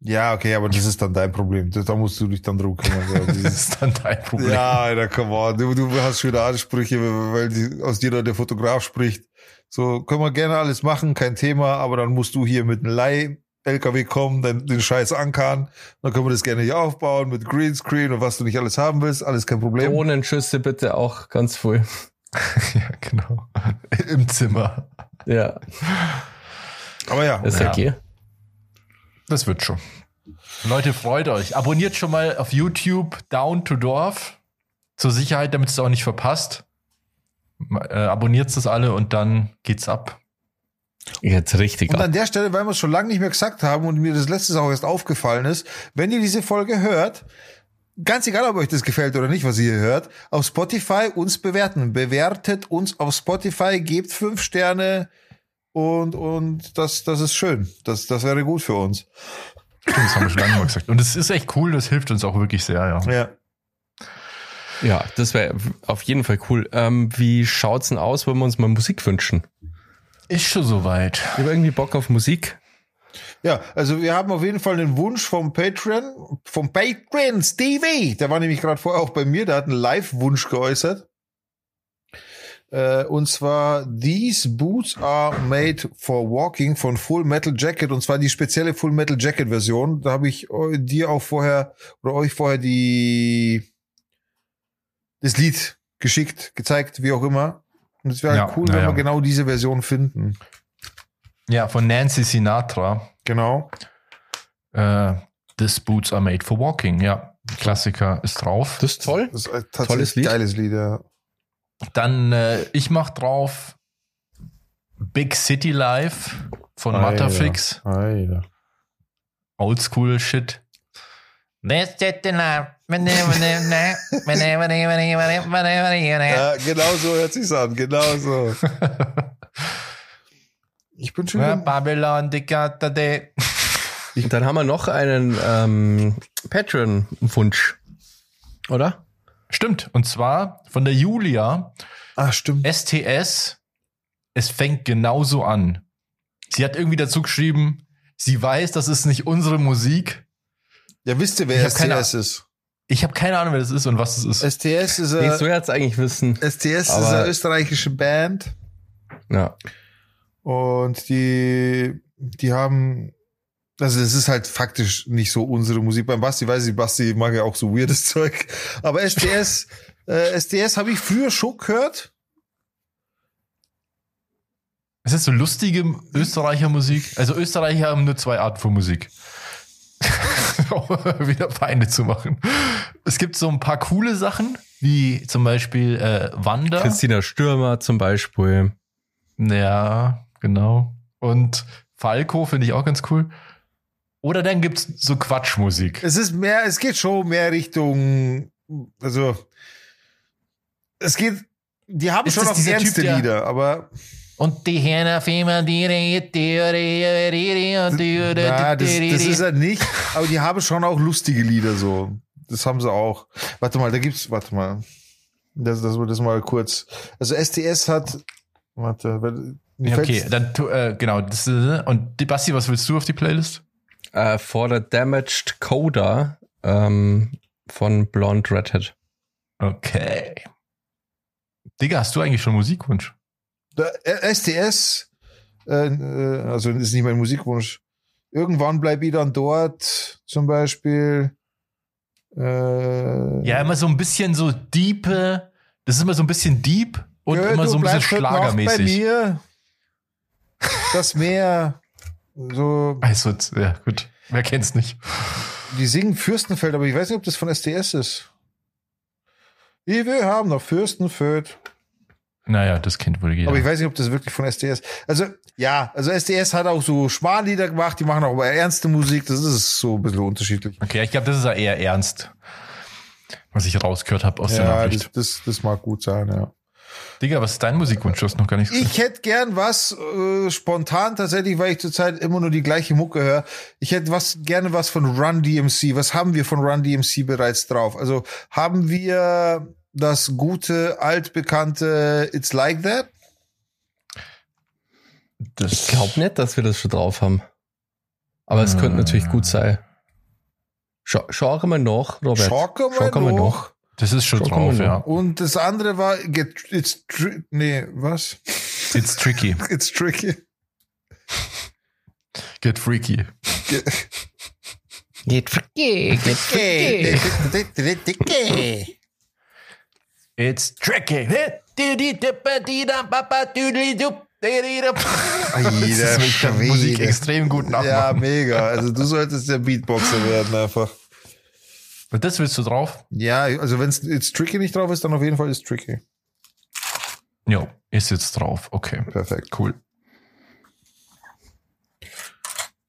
Ja, okay, aber das ist dann dein Problem. Da musst du dich dann drum kümmern. das ist dann dein Problem. Ja, Alter, come on. Du, du hast schon Ansprüche, weil die, aus dir der Fotograf spricht. So, können wir gerne alles machen, kein Thema, aber dann musst du hier mit einem Leih LKW kommen, dann den Scheiß ankern. Dann können wir das gerne hier aufbauen mit Greenscreen und was du nicht alles haben willst. Alles kein Problem. Drohnenschüsse bitte auch ganz voll. ja, genau. Im Zimmer. Ja. Aber ja. Ist ja. Das wird schon. Leute, freut euch. Abonniert schon mal auf YouTube Down to Dorf. Zur Sicherheit, damit es auch nicht verpasst. Äh, abonniert es alle und dann geht's ab. Jetzt richtig. Und an der Stelle, weil wir es schon lange nicht mehr gesagt haben und mir das letztes auch erst aufgefallen ist, wenn ihr diese Folge hört, ganz egal, ob euch das gefällt oder nicht, was ihr hier hört, auf Spotify uns bewerten. Bewertet uns auf Spotify, gebt fünf Sterne und, und das, das ist schön. Das, das wäre gut für uns. Das haben wir schon lange mal gesagt. Und es ist echt cool, das hilft uns auch wirklich sehr, ja. Ja. Ja, das wäre auf jeden Fall cool. Ähm, wie schaut's denn aus, wenn wir uns mal Musik wünschen? Ist schon soweit. Ich habe irgendwie Bock auf Musik. Ja, also wir haben auf jeden Fall einen Wunsch vom Patreon, vom Patreon Stevie. Der war nämlich gerade vorher auch bei mir, der hat einen Live-Wunsch geäußert. Äh, und zwar These Boots are made for walking von Full Metal Jacket und zwar die spezielle Full Metal Jacket Version. Da habe ich eu- dir auch vorher oder euch vorher die das Lied geschickt, gezeigt, wie auch immer. Und es wäre Ja, cool, wenn ja. wir genau diese Version finden. Ja, von Nancy Sinatra. Genau. Äh, This Boots are made for walking. Ja, Klassiker ist drauf. Das ist toll. Das ist ein tatsächlich Tolles Lied. geiles Lied, ja. Dann, äh, ich mach drauf Big City Life von Alter. Matterfix. Alter. Oldschool Shit. Ja, genau so hört sich's an, genau so. Ich bin schon wieder, Babylon, de. Dann haben wir noch einen ähm, Patreon-Wunsch. Oder? Stimmt. Und zwar von der Julia. ah, stimmt. STS. Es fängt genauso an. Sie hat irgendwie dazu geschrieben, sie weiß, das ist nicht unsere Musik. Ja, wisst ihr, Ich wer keine STS ist? Ich habe keine Ahnung, wer das ist und was das ist. STS ist Ich eine, so jetzt eigentlich wissen. STS ist eine österreichische Band Ja. und die, die haben, also es ist halt faktisch nicht so unsere Musik. Beim Basti weiß ich, Basti mag ja auch so weirdes Zeug. Aber STS, äh, STS habe ich früher schon gehört. Ist das so lustige Österreicher Musik? Also Österreicher haben nur zwei Arten von Musik. Wieder Feinde zu machen. Es gibt so ein paar coole Sachen, wie zum Beispiel äh, Wander. Christina Stürmer zum Beispiel. Ja, genau. Und Falco finde ich auch ganz cool. Oder dann gibt's so Quatschmusik. Es ist mehr, es geht schon mehr Richtung, also es geht, die haben Ist schon auch Typ, ernste der- Lieder, aber Und die Herne Fema, die na, das, das ist er nicht. Aber die haben schon auch lustige Lieder so. Das haben sie auch. Warte mal, da gibt's, warte mal. Das, das das mal kurz. Also STS hat, warte, okay, dann tu- äh, genau. Das, und die Basti, was willst du auf die Playlist? Äh, for the Damaged Coda ähm, von Blonde Redhead. Okay. Digga, hast du eigentlich schon Musikwunsch? STS, äh, äh, also ist nicht mein Musikwunsch. Irgendwann bleib ich dann dort, zum Beispiel. Äh, Ja, immer so ein bisschen so diepe. Das ist immer so ein bisschen deep und Gö, immer so ein bisschen heute Nacht Bei schlagermäßig. mir. Das Meer. So, Also, ja, gut. Wer kennt's nicht? die singen Fürstenfeld, aber ich weiß nicht, ob das von STS ist. Wie wir haben noch Fürstenfeld. Naja, das kennt wohl jeder. Aber ich weiß nicht, ob das wirklich von SDS. Also, ja, also SDS hat auch so Schmarlieder gemacht, die machen auch ernste Musik, das ist so ein bisschen unterschiedlich. Okay, ich glaube, das ist ja eher ernst, was ich rausgehört habe aus der Ja, Nachricht. das, das, das mag gut sein, ja. Digga, was ist dein Musikwunsch? Du hast noch gar nichts Ich hätte gern was äh, spontan tatsächlich, weil ich zurzeit immer nur die gleiche Mucke höre. Ich hätte was gerne was von Run DMC. Was haben wir von Run DMC bereits drauf? Also haben wir das gute altbekannte It's Like That? Das Ich glaube nicht, dass wir das schon drauf haben. Aber es könnte natürlich gut sein. Schau, schau mal nach, Robert. Schau mal mal noch. Das ist schon Schon drauf, kommen wir ja. Und das andere war Get It's tri nee, was? It's tricky. It's tricky. Get freaky. Get, Geht freaky, geht It's tricky. Kann Musik extrem gut Ja, nachmachen. mega. Also du solltest der Beatboxer werden einfach. Und das willst du drauf? Ja, also wenn es It's Tricky nicht drauf ist, dann auf jeden Fall ist Tricky. Jo, ist jetzt drauf. Okay, Perfekt. cool.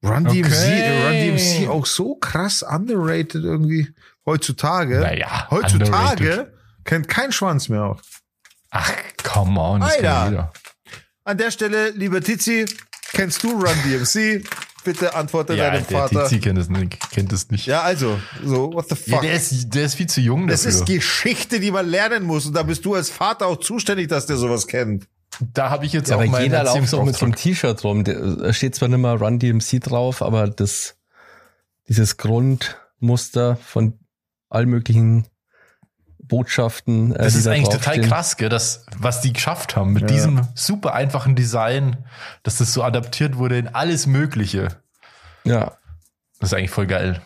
Run Okay. DMC, äh, Run DMC auch so krass underrated irgendwie heutzutage. Naja, heutzutage underrated. kennt kein Schwanz mehr auf. Ach, come on. Das Alter. An der Stelle, lieber Tizi, kennst du Run DMC? Bitte antworte Ja, deinem der Vater. Tizi kennt das nicht. Kennt das nicht. Ja, also, so, what the Ja, fuck? der, ist, der ist viel zu jung das dafür. ist Geschichte, die man lernen muss. Und da bist du als Vater auch zuständig, dass der sowas kennt. da habe ich jetzt Ja, auch aber meinen jeder lauft auch mit so einem. T-Shirt rum. Da steht zwar nicht mal Run DMC drauf, aber das, dieses Grundmuster von allen möglichen Botschaften. äh, Das ist da eigentlich total krass, gell, das, was die geschafft haben mit Ja. diesem super einfachen Design, dass das so adaptiert wurde in alles Mögliche. Ja, Das ist eigentlich voll geil.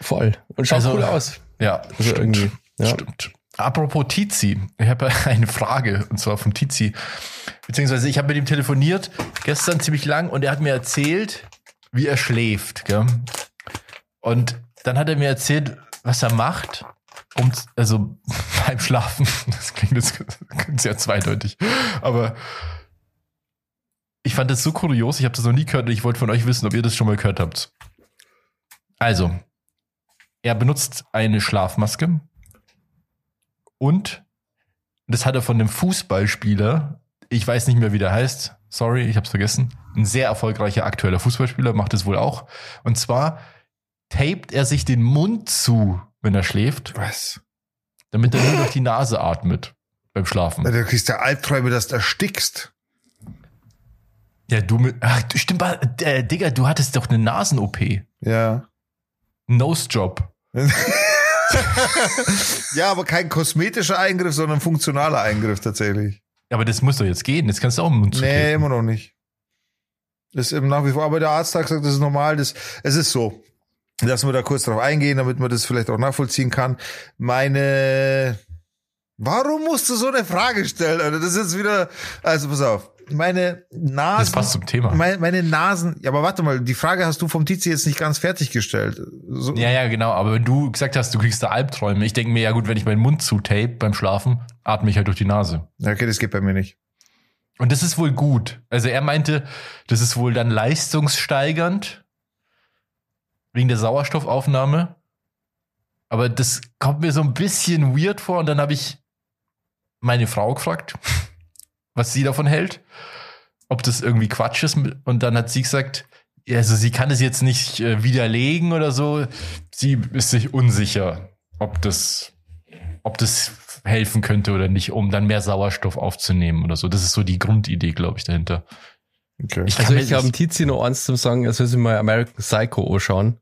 voll. Und schaut Also- cool aus. Ja, Also irgendwie. Ja. Stimmt. Apropos Tizi, ich habe eine Frage und zwar vom Tizi. Beziehungsweise ich habe mit ihm telefoniert gestern ziemlich lang und er hat mir erzählt, wie er schläft. Gell? Und dann hat er mir erzählt, was er macht, um also beim Schlafen. Das klingt jetzt sehr zweideutig, aber ich fand das so kurios. Ich habe das noch nie gehört und ich wollte von euch wissen, ob ihr das schon mal gehört habt. Also, er benutzt eine Schlafmaske und das hat er von einem Fußballspieler, ich weiß nicht mehr, wie der heißt, sorry, ich hab's vergessen, ein sehr erfolgreicher aktueller Fußballspieler macht es wohl auch. Und zwar tapet er sich den Mund zu, wenn er schläft, Was? damit er nur durch die Nase atmet beim Schlafen. Da kriegst du Albträume, dass du erstickst. Ja, du mit, ach, du- stimmt, äh, Digga, du hattest doch eine Nasen-OP. Ja. Nose-Job. ja, aber kein kosmetischer Eingriff, sondern funktionaler Eingriff tatsächlich. Aber das muss doch jetzt gehen. Jetzt kannst du auch im Mund Nee, zutapen. immer noch nicht. Das ist eben nach wie vor, aber der Arzt hat gesagt, das ist normal. Das, es ist so. Lassen wir da kurz drauf eingehen, damit man das vielleicht auch nachvollziehen kann. Meine, warum musst du so eine Frage stellen? Alter? Das ist jetzt wieder, also pass auf. Meine Nasen. Das passt zum Thema. Meine, meine Nasen, ja, aber warte mal, die Frage hast du vom Tizi jetzt nicht ganz fertiggestellt. So, Ja, ja, genau. Aber wenn du gesagt hast, du kriegst da Albträume, ich denke mir, ja gut, wenn ich meinen Mund zutape beim Schlafen, atme ich halt durch die Nase. Okay, das geht bei mir nicht. Und das ist wohl gut. Also er meinte, das ist wohl dann leistungssteigernd wegen der Sauerstoffaufnahme. Aber das kommt mir so ein bisschen weird vor. Und dann habe ich meine Frau gefragt, was sie davon hält, ob das irgendwie Quatsch ist. Und dann hat sie gesagt, also sie kann es jetzt nicht äh, widerlegen oder so. Sie ist sich unsicher, ob das, ob das helfen könnte oder nicht, um dann mehr Sauerstoff aufzunehmen oder so. Das ist so die Grundidee, glaube ich, dahinter. Okay. Ich Also ich habe Tizi noch eins zu sagen, er soll sich mal American Psycho anschauen.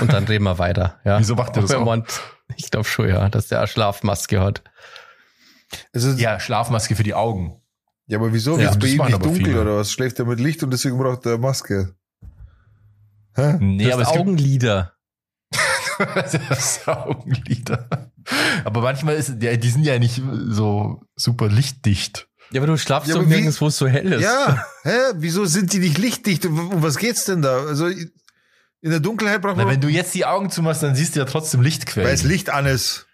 Und dann reden wir weiter. Ja. Wieso macht er das auch? meint- ich glaube schon, ja, dass der eine Schlafmaske hat. Ja. Ja, Schlafmaske für die Augen. aber wieso? Ja, Wird's bei das ihm nicht dunkel viele. oder was? Schläft er mit Licht und deswegen braucht er Maske? Hä? Nee, Du aber Augenlider. das Augenlider. Aber manchmal ist, ja, die sind ja nicht so super lichtdicht. Ja, aber du schlafst Ja, wie- nirgends, wo es so hell ist. Ja, hä? Wieso sind die nicht lichtdicht? Um was geht's denn da? Also in der Dunkelheit braucht Na, man, wenn du jetzt die Augen zumachst, dann siehst du ja trotzdem weil Lichtquellen. es Licht an ist.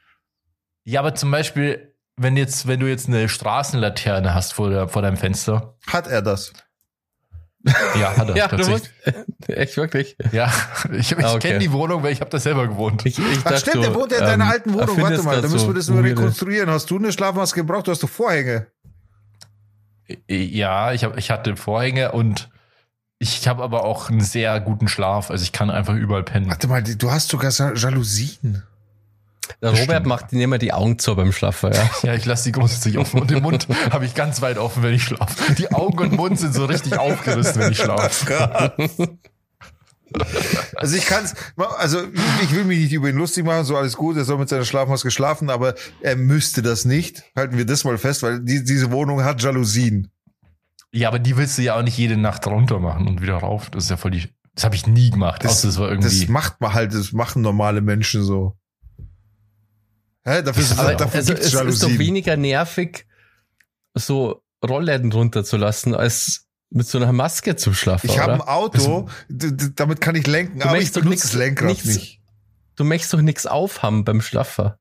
Ja, aber zum Beispiel, wenn jetzt, wenn du jetzt eine Straßenlaterne hast vor, der, vor deinem Fenster. Hat er das? Ja, hat er Ja, du tatsächlich. musst, echt wirklich. Ja, ich, ich Ah, okay. kenne die Wohnung, weil ich habe da selber gewohnt. Ich, ich Ach dachte, stimmt, der wohnt ja in deiner ähm, alten Wohnung. Warte mal, da müssen wir so das nur rekonstruieren. Hast du eine Schlafmaske gebraucht? Du hast doch Vorhänge. Ja, ich, hab, ich hatte Vorhänge und ich habe aber auch einen sehr guten Schlaf. Also ich kann einfach überall pennen. Warte mal, du hast sogar Jalousien. Der Robert stimmt. macht immer die Augen zu beim Schlafen, ja. Ja, ich lasse die grundsätzlich offen und den Mund habe ich ganz weit offen, wenn ich schlafe. Die Augen und Mund sind so richtig aufgerissen, wenn ich schlafe. Also ich kann's, also ich will mich nicht über ihn lustig machen, so alles gut, er soll mit seiner Schlafmaske schlafen, aber er müsste das nicht. Halten wir das mal fest, weil die, diese Wohnung hat Jalousien. Ja, aber die willst du ja auch nicht jede Nacht runter machen und wieder rauf. Das ist ja voll die. Das habe ich nie gemacht. Das, außer das war irgendwie. das macht man halt, das machen normale Menschen so. Hä? Dafür, ist, Aber dafür also, es ist doch weniger nervig, so Rollläden runterzulassen, als mit so einer Maske zum Schlafen. Ich habe ein? Auto, d- damit kann ich lenken, Du aber ich möchtest doch benutze nix- das Lenkrad nichts- nicht. Du möchtest doch nichts aufhaben beim Schlafen.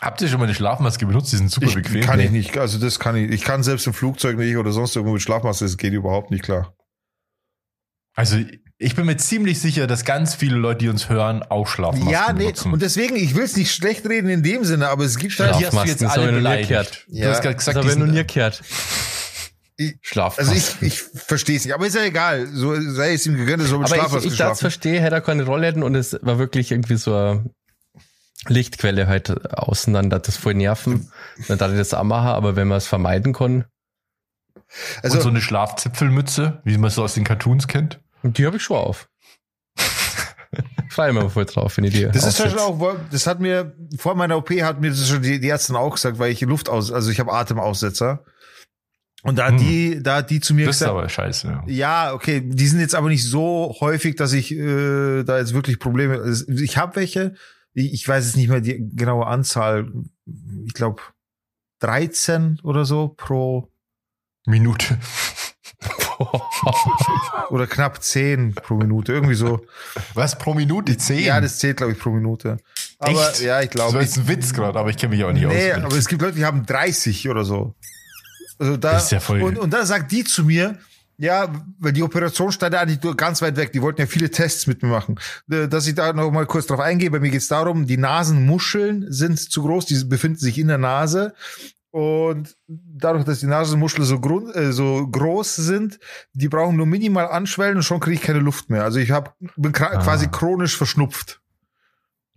Habt ihr schon mal eine Schlafmaske benutzt? Die sind super Ich, bequem. kann ich Nee. nicht, also das kann ich. Ich kann selbst im Flugzeug nicht oder sonst irgendwo mit Schlafmaske, das geht überhaupt nicht klar. Also ich bin mir ziemlich sicher, dass ganz viele Leute, die uns hören, auch Schlafmasken ja, nee, benutzen. und deswegen, ich will es nicht schlecht reden in dem Sinne, aber es gibt Ja, halt, die hast du jetzt das alle ich beleidigt. gehört. Du Ja, hast gerade Das gesagt, habe die ich sind. Ich- Schlafmaske. also ich, ich verstehe es nicht, aber ist ja egal, so sei es ihm gegönnt, er soll mit Aber Schlafmaske ich, ich das verstehe, hätte er keine Rollläden und es war wirklich irgendwie so eine Lichtquelle halt außen, dann hat das voll nerven. Dann darf ich das auch machen, aber wenn man es vermeiden kann, Also Und so eine Schlafzipfelmütze, wie man es so aus den Cartoons kennt. Und die habe ich schon auf. Frei immer voll drauf, wenn ich die Das ist aufsetze. schon auch, das hat mir, vor meiner OP hat mir das schon die, die Ärztin auch gesagt, weil ich Luft aus, also ich habe Atemaussetzer. Und da Hm. die, da die zu mir Das ist gesagt, aber scheiße. Ja. ja, okay, die sind jetzt aber nicht so häufig, dass ich äh, da jetzt wirklich Probleme. also Ich habe welche, ich, ich weiß jetzt nicht mehr die genaue Anzahl, ich glaube 13 oder so pro Minute. oder knapp 10 pro Minute, irgendwie so. Was pro Minute? Zehn? Ja, das zählt, glaube ich, pro Minute. Aber Echt? ja, ich das glaube. war jetzt ein Witz gerade, aber ich kenne mich auch nicht Nee, aus. aber es gibt Leute, die haben 30 oder so. Also da, ja und, und da sagt die zu mir, ja, weil die Operation stand ja eigentlich nur ganz weit weg. Die wollten ja viele Tests mit mir machen. Äh, Dass ich da noch mal kurz drauf eingehe. Bei mir geht's darum, die Nasenmuscheln sind zu groß, die befinden sich in der Nase. Und dadurch, dass die Nasenmuscheln so, grund, äh, so groß sind, die brauchen nur minimal anschwellen und schon kriege ich keine Luft mehr. Also ich hab, bin Ah. quasi chronisch verschnupft.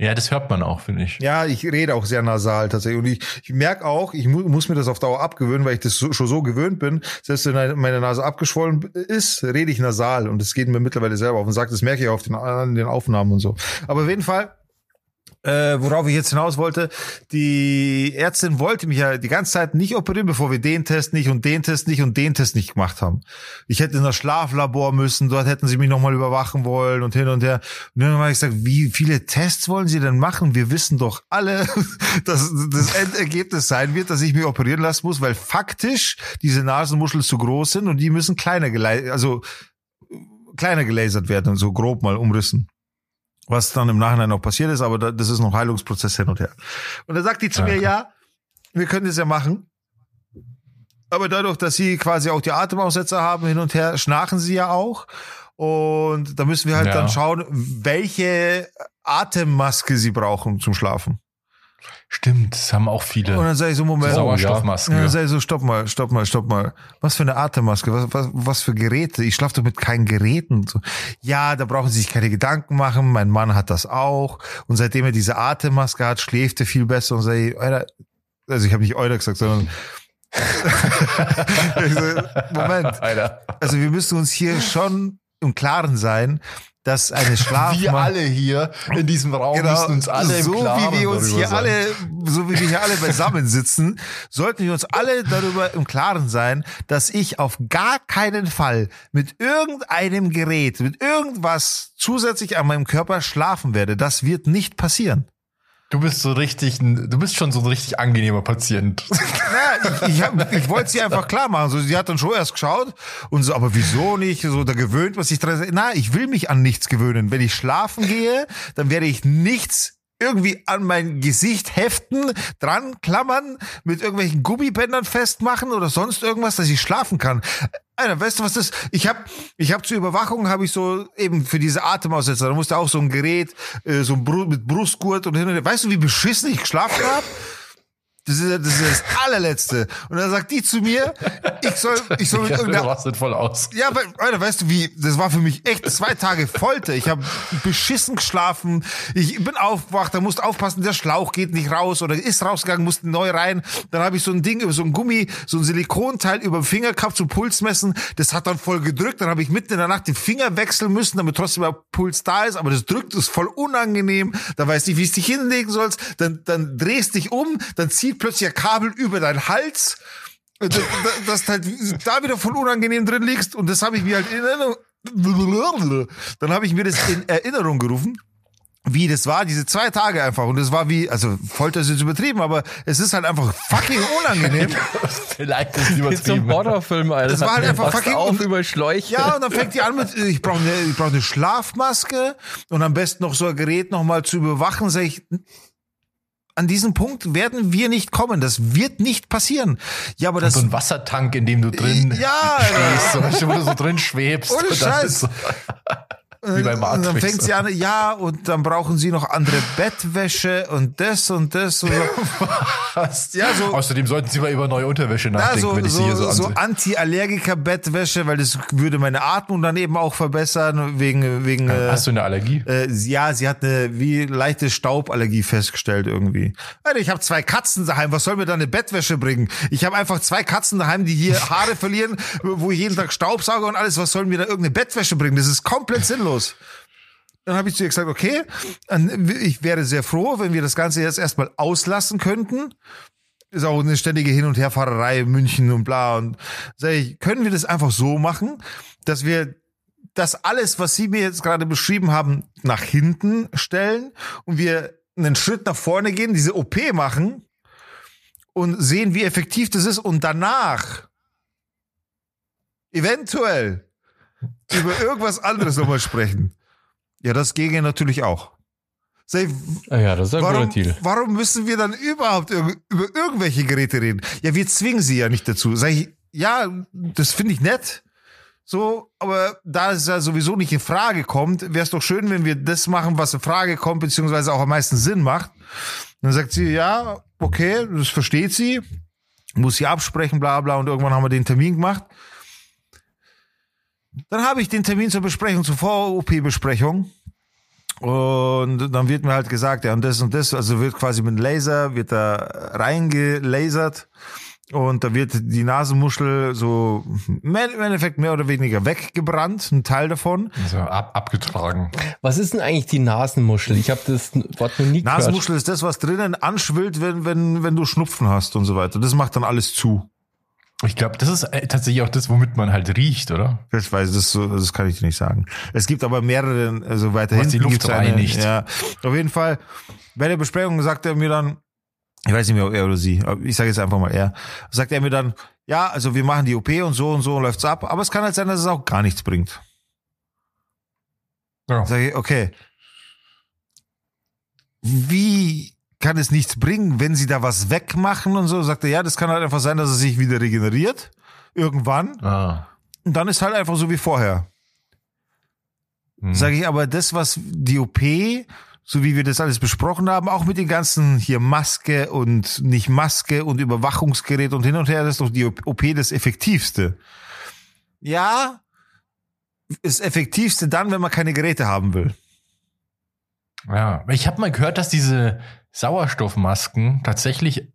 Ja, das hört man auch, finde ich. Ja, ich rede auch sehr nasal tatsächlich. Und ich, ich merke auch, ich mu muss mir das auf Dauer abgewöhnen, weil ich das so, schon so gewöhnt bin. Selbst wenn meine Nase abgeschwollen ist, rede ich nasal. Und das geht mir mittlerweile selber auf und sagt, das merke ich auch auf den, an den Aufnahmen und so. Aber auf jeden Fall, äh, worauf ich jetzt hinaus wollte, die Ärztin wollte mich ja die ganze Zeit nicht operieren, bevor wir den Test nicht und den Test nicht und den Test nicht gemacht haben. Ich hätte in das Schlaflabor müssen, dort hätten sie mich nochmal überwachen wollen und hin und her. Und dann habe ich gesagt, wie viele Tests wollen Sie denn machen? Wir wissen doch alle, dass das Endergebnis sein wird, dass ich mich operieren lassen muss, weil faktisch diese Nasenmuscheln zu groß sind und die müssen kleiner also kleiner gelasert werden, so grob mal umrissen. Was dann im Nachhinein auch passiert ist, aber da- das ist noch Heilungsprozess hin und her. Und dann sagt die zu mir, Okay. ja, wir können das ja machen. Aber dadurch, dass sie quasi auch die Atemaussetzer haben hin und her, schnarchen sie ja auch. Und da müssen wir halt Ja. dann schauen, welche Atemmaske sie brauchen zum Schlafen. Stimmt, das haben auch Und viele. dann sage ich so, Moment. Sauerstoffmasken. Ja, Ja, dann sag ich so, stopp mal, stopp mal, stopp mal. Was für eine Atemmaske? Was, was, was für Geräte? Ich schlafe doch mit keinen Geräten. So. Ja, da brauchen Sie sich keine Gedanken machen. Mein Mann hat das auch. Und seitdem er diese Atemmaske hat, schläft er viel besser. Und sage ich, Alter, also ich habe nicht Euler gesagt, sondern so, Moment. Alter. Also wir müssen uns hier schon im Klaren sein, dass eine Schlafmaske Wir alle hier in diesem Raum müssen uns alle so wie wir uns hier sein. alle, so wie wir hier alle beisammen sitzen, sollten wir uns alle darüber im Klaren sein, dass ich auf gar keinen Fall mit irgendeinem Gerät, mit irgendwas zusätzlich an meinem Körper schlafen werde. Das wird nicht passieren. Du bist so richtig, du bist schon so ein richtig angenehmer Patient. Ja, ich, ich, ich wollte sie einfach klar machen. So, sie hat dann schon erst geschaut und so, aber wieso nicht? So, da gewöhnt man sich dran. Na, ich will mich an nichts gewöhnen. Wenn ich schlafen gehe, dann werde ich nichts irgendwie an mein Gesicht heften, dran klammern, mit irgendwelchen Gummibändern festmachen oder sonst irgendwas, dass ich schlafen kann. Alter, weißt du, was das? Ich habe ich hab zur Überwachung habe ich so eben für diese Atemaussetzer, da musste auch so ein Gerät, äh, so ein Bru mit Brustgurt und hin und her. Weißt du, wie beschissen ich geschlafen habe? Das ist, das ist das allerletzte. Und dann sagt die zu mir, ich soll, ich soll mit Ja, du irgendeiner rastet voll aus. ja, weil, Alter, weißt du wie, das war für mich echt zwei Tage Folter. Ich habe beschissen geschlafen. Ich bin aufgewacht, da musste aufpassen, der Schlauch geht nicht raus oder ist rausgegangen, musste neu rein. Dann habe ich so ein Ding über so ein Gummi, so ein Silikonteil über den Finger gehabt zum Puls messen. Das hat dann voll gedrückt. Dann habe ich mitten in der Nacht den Finger wechseln müssen, damit trotzdem der Puls da ist. Aber das drückt, ist voll unangenehm. Da weißt du nicht, wie es dich hinlegen sollst. Dann, dann drehst dich um, dann zieht plötzlich ein Kabel über deinen Hals dass, dass du halt da wieder voll unangenehm drin liegst und das habe ich mir halt in Erinnerung, dann habe ich mir das in Erinnerung gerufen, wie das war, diese zwei Tage einfach und es war wie, also Folter ist jetzt übertrieben, aber es ist halt einfach fucking unangenehm. Vielleicht ist es Wie übertrieben. Horrorfilm, Alter. Das war halt einfach fucking auf über Schläuche. Ja, und dann fängt die an mit, ich brauche eine, ich brauche eine Schlafmaske und am besten noch so ein Gerät nochmal zu überwachen, sag ich, an diesen Punkt werden wir nicht kommen. Das wird nicht passieren. Ja, aber das, so ein Wassertank, in dem du drin Ja, stehst, so, du, wo du so drin schwebst. Ohne Und Scheiß. So, Wie bei und dann Matrix. fängt sie an, ja, und dann brauchen sie noch andere Bettwäsche und das und das und so. Was? Ja, so- Außerdem sollten Sie mal über neue Unterwäsche Ja, nachdenken, so, wenn ich Sie so, hier so so ansehe. Anti-Allergiker-Bettwäsche, weil das würde meine Atmung dann eben auch verbessern, wegen, wegen, äh, Hast du eine Allergie? äh, sie- ja, sie hat eine wie leichte Stauballergie festgestellt irgendwie. Alter, ich habe zwei Katzen daheim, was soll mir da eine Bettwäsche bringen? Ich habe einfach zwei Katzen daheim, die hier Haare verlieren, wo ich jeden Tag Staubsauge und alles, was soll mir da irgendeine Bettwäsche bringen? Das ist komplett sinnlos. Dann habe ich zu ihr gesagt, okay, ich wäre sehr froh, wenn wir das Ganze jetzt erstmal auslassen könnten. Ist auch eine ständige Hin- und Herfahrerei in München und bla. Und sag ich, können wir das einfach so machen, dass wir das alles, was Sie mir jetzt gerade beschrieben haben, nach hinten stellen und wir einen Schritt nach vorne gehen, diese OP machen und sehen, wie effektiv das ist und danach eventuell über irgendwas anderes nochmal sprechen. Ja, das ginge natürlich auch. Ich, Ah ja, das ist ein Warum, Deal. warum müssen wir dann überhaupt irg- über irgendwelche Geräte reden? Ja, wir zwingen sie ja nicht dazu. Sag ich, ja, das finde ich nett. So, aber da es ja sowieso nicht in Frage kommt, wäre es doch schön, wenn wir das machen, was in Frage kommt, beziehungsweise auch am meisten Sinn macht. dann sagt sie, ja, okay, das versteht sie, muss sie absprechen, bla bla, und irgendwann haben wir den Termin gemacht. Dann habe ich den Termin zur Besprechung, zur Vor-OP-Besprechung. Und dann wird mir halt gesagt, ja, und das und das, also wird quasi mit einem Laser, wird da reingelasert und da wird die Nasenmuschel so im Endeffekt mehr oder weniger weggebrannt, ein Teil davon. Also ab, abgetragen. Was ist denn eigentlich die Nasenmuschel? Ich habe das Wort noch nie gehört. Nasenmuschel ist das, was drinnen anschwillt, wenn, wenn, wenn du Schnupfen hast und so weiter. Das macht dann alles zu. Ich glaube, das ist äh, tatsächlich auch das, womit man halt riecht, oder? Das weiß ich, das, so- das kann ich dir nicht sagen. Es gibt aber mehrere, also weiter Was die Luft eine, reinigt. Ja, auf jeden Fall. Bei der Besprechung sagt er mir dann, ich weiß nicht mehr, ob er oder sie, ich sage jetzt einfach mal er, sagt er mir dann, ja, also wir machen die OP und so und so läuft's ab, aber es kann halt sein, dass es auch gar nichts bringt. Ja. Sag ich, okay. Wie kann es nichts bringen, wenn sie da was wegmachen und so? Sagt er, ja, das kann halt einfach sein, dass es sich wieder regeneriert. Irgendwann. Ah. Und dann ist halt einfach so wie vorher. Hm. Sage ich aber, das, was die OP, so wie wir das alles besprochen haben, auch mit den ganzen hier Maske und nicht Maske und Überwachungsgerät und hin und her, das ist doch die OP das Effektivste. Ja, ist Effektivste dann, wenn man keine Geräte haben will. Ja, ich habe mal gehört, dass diese Sauerstoffmasken tatsächlich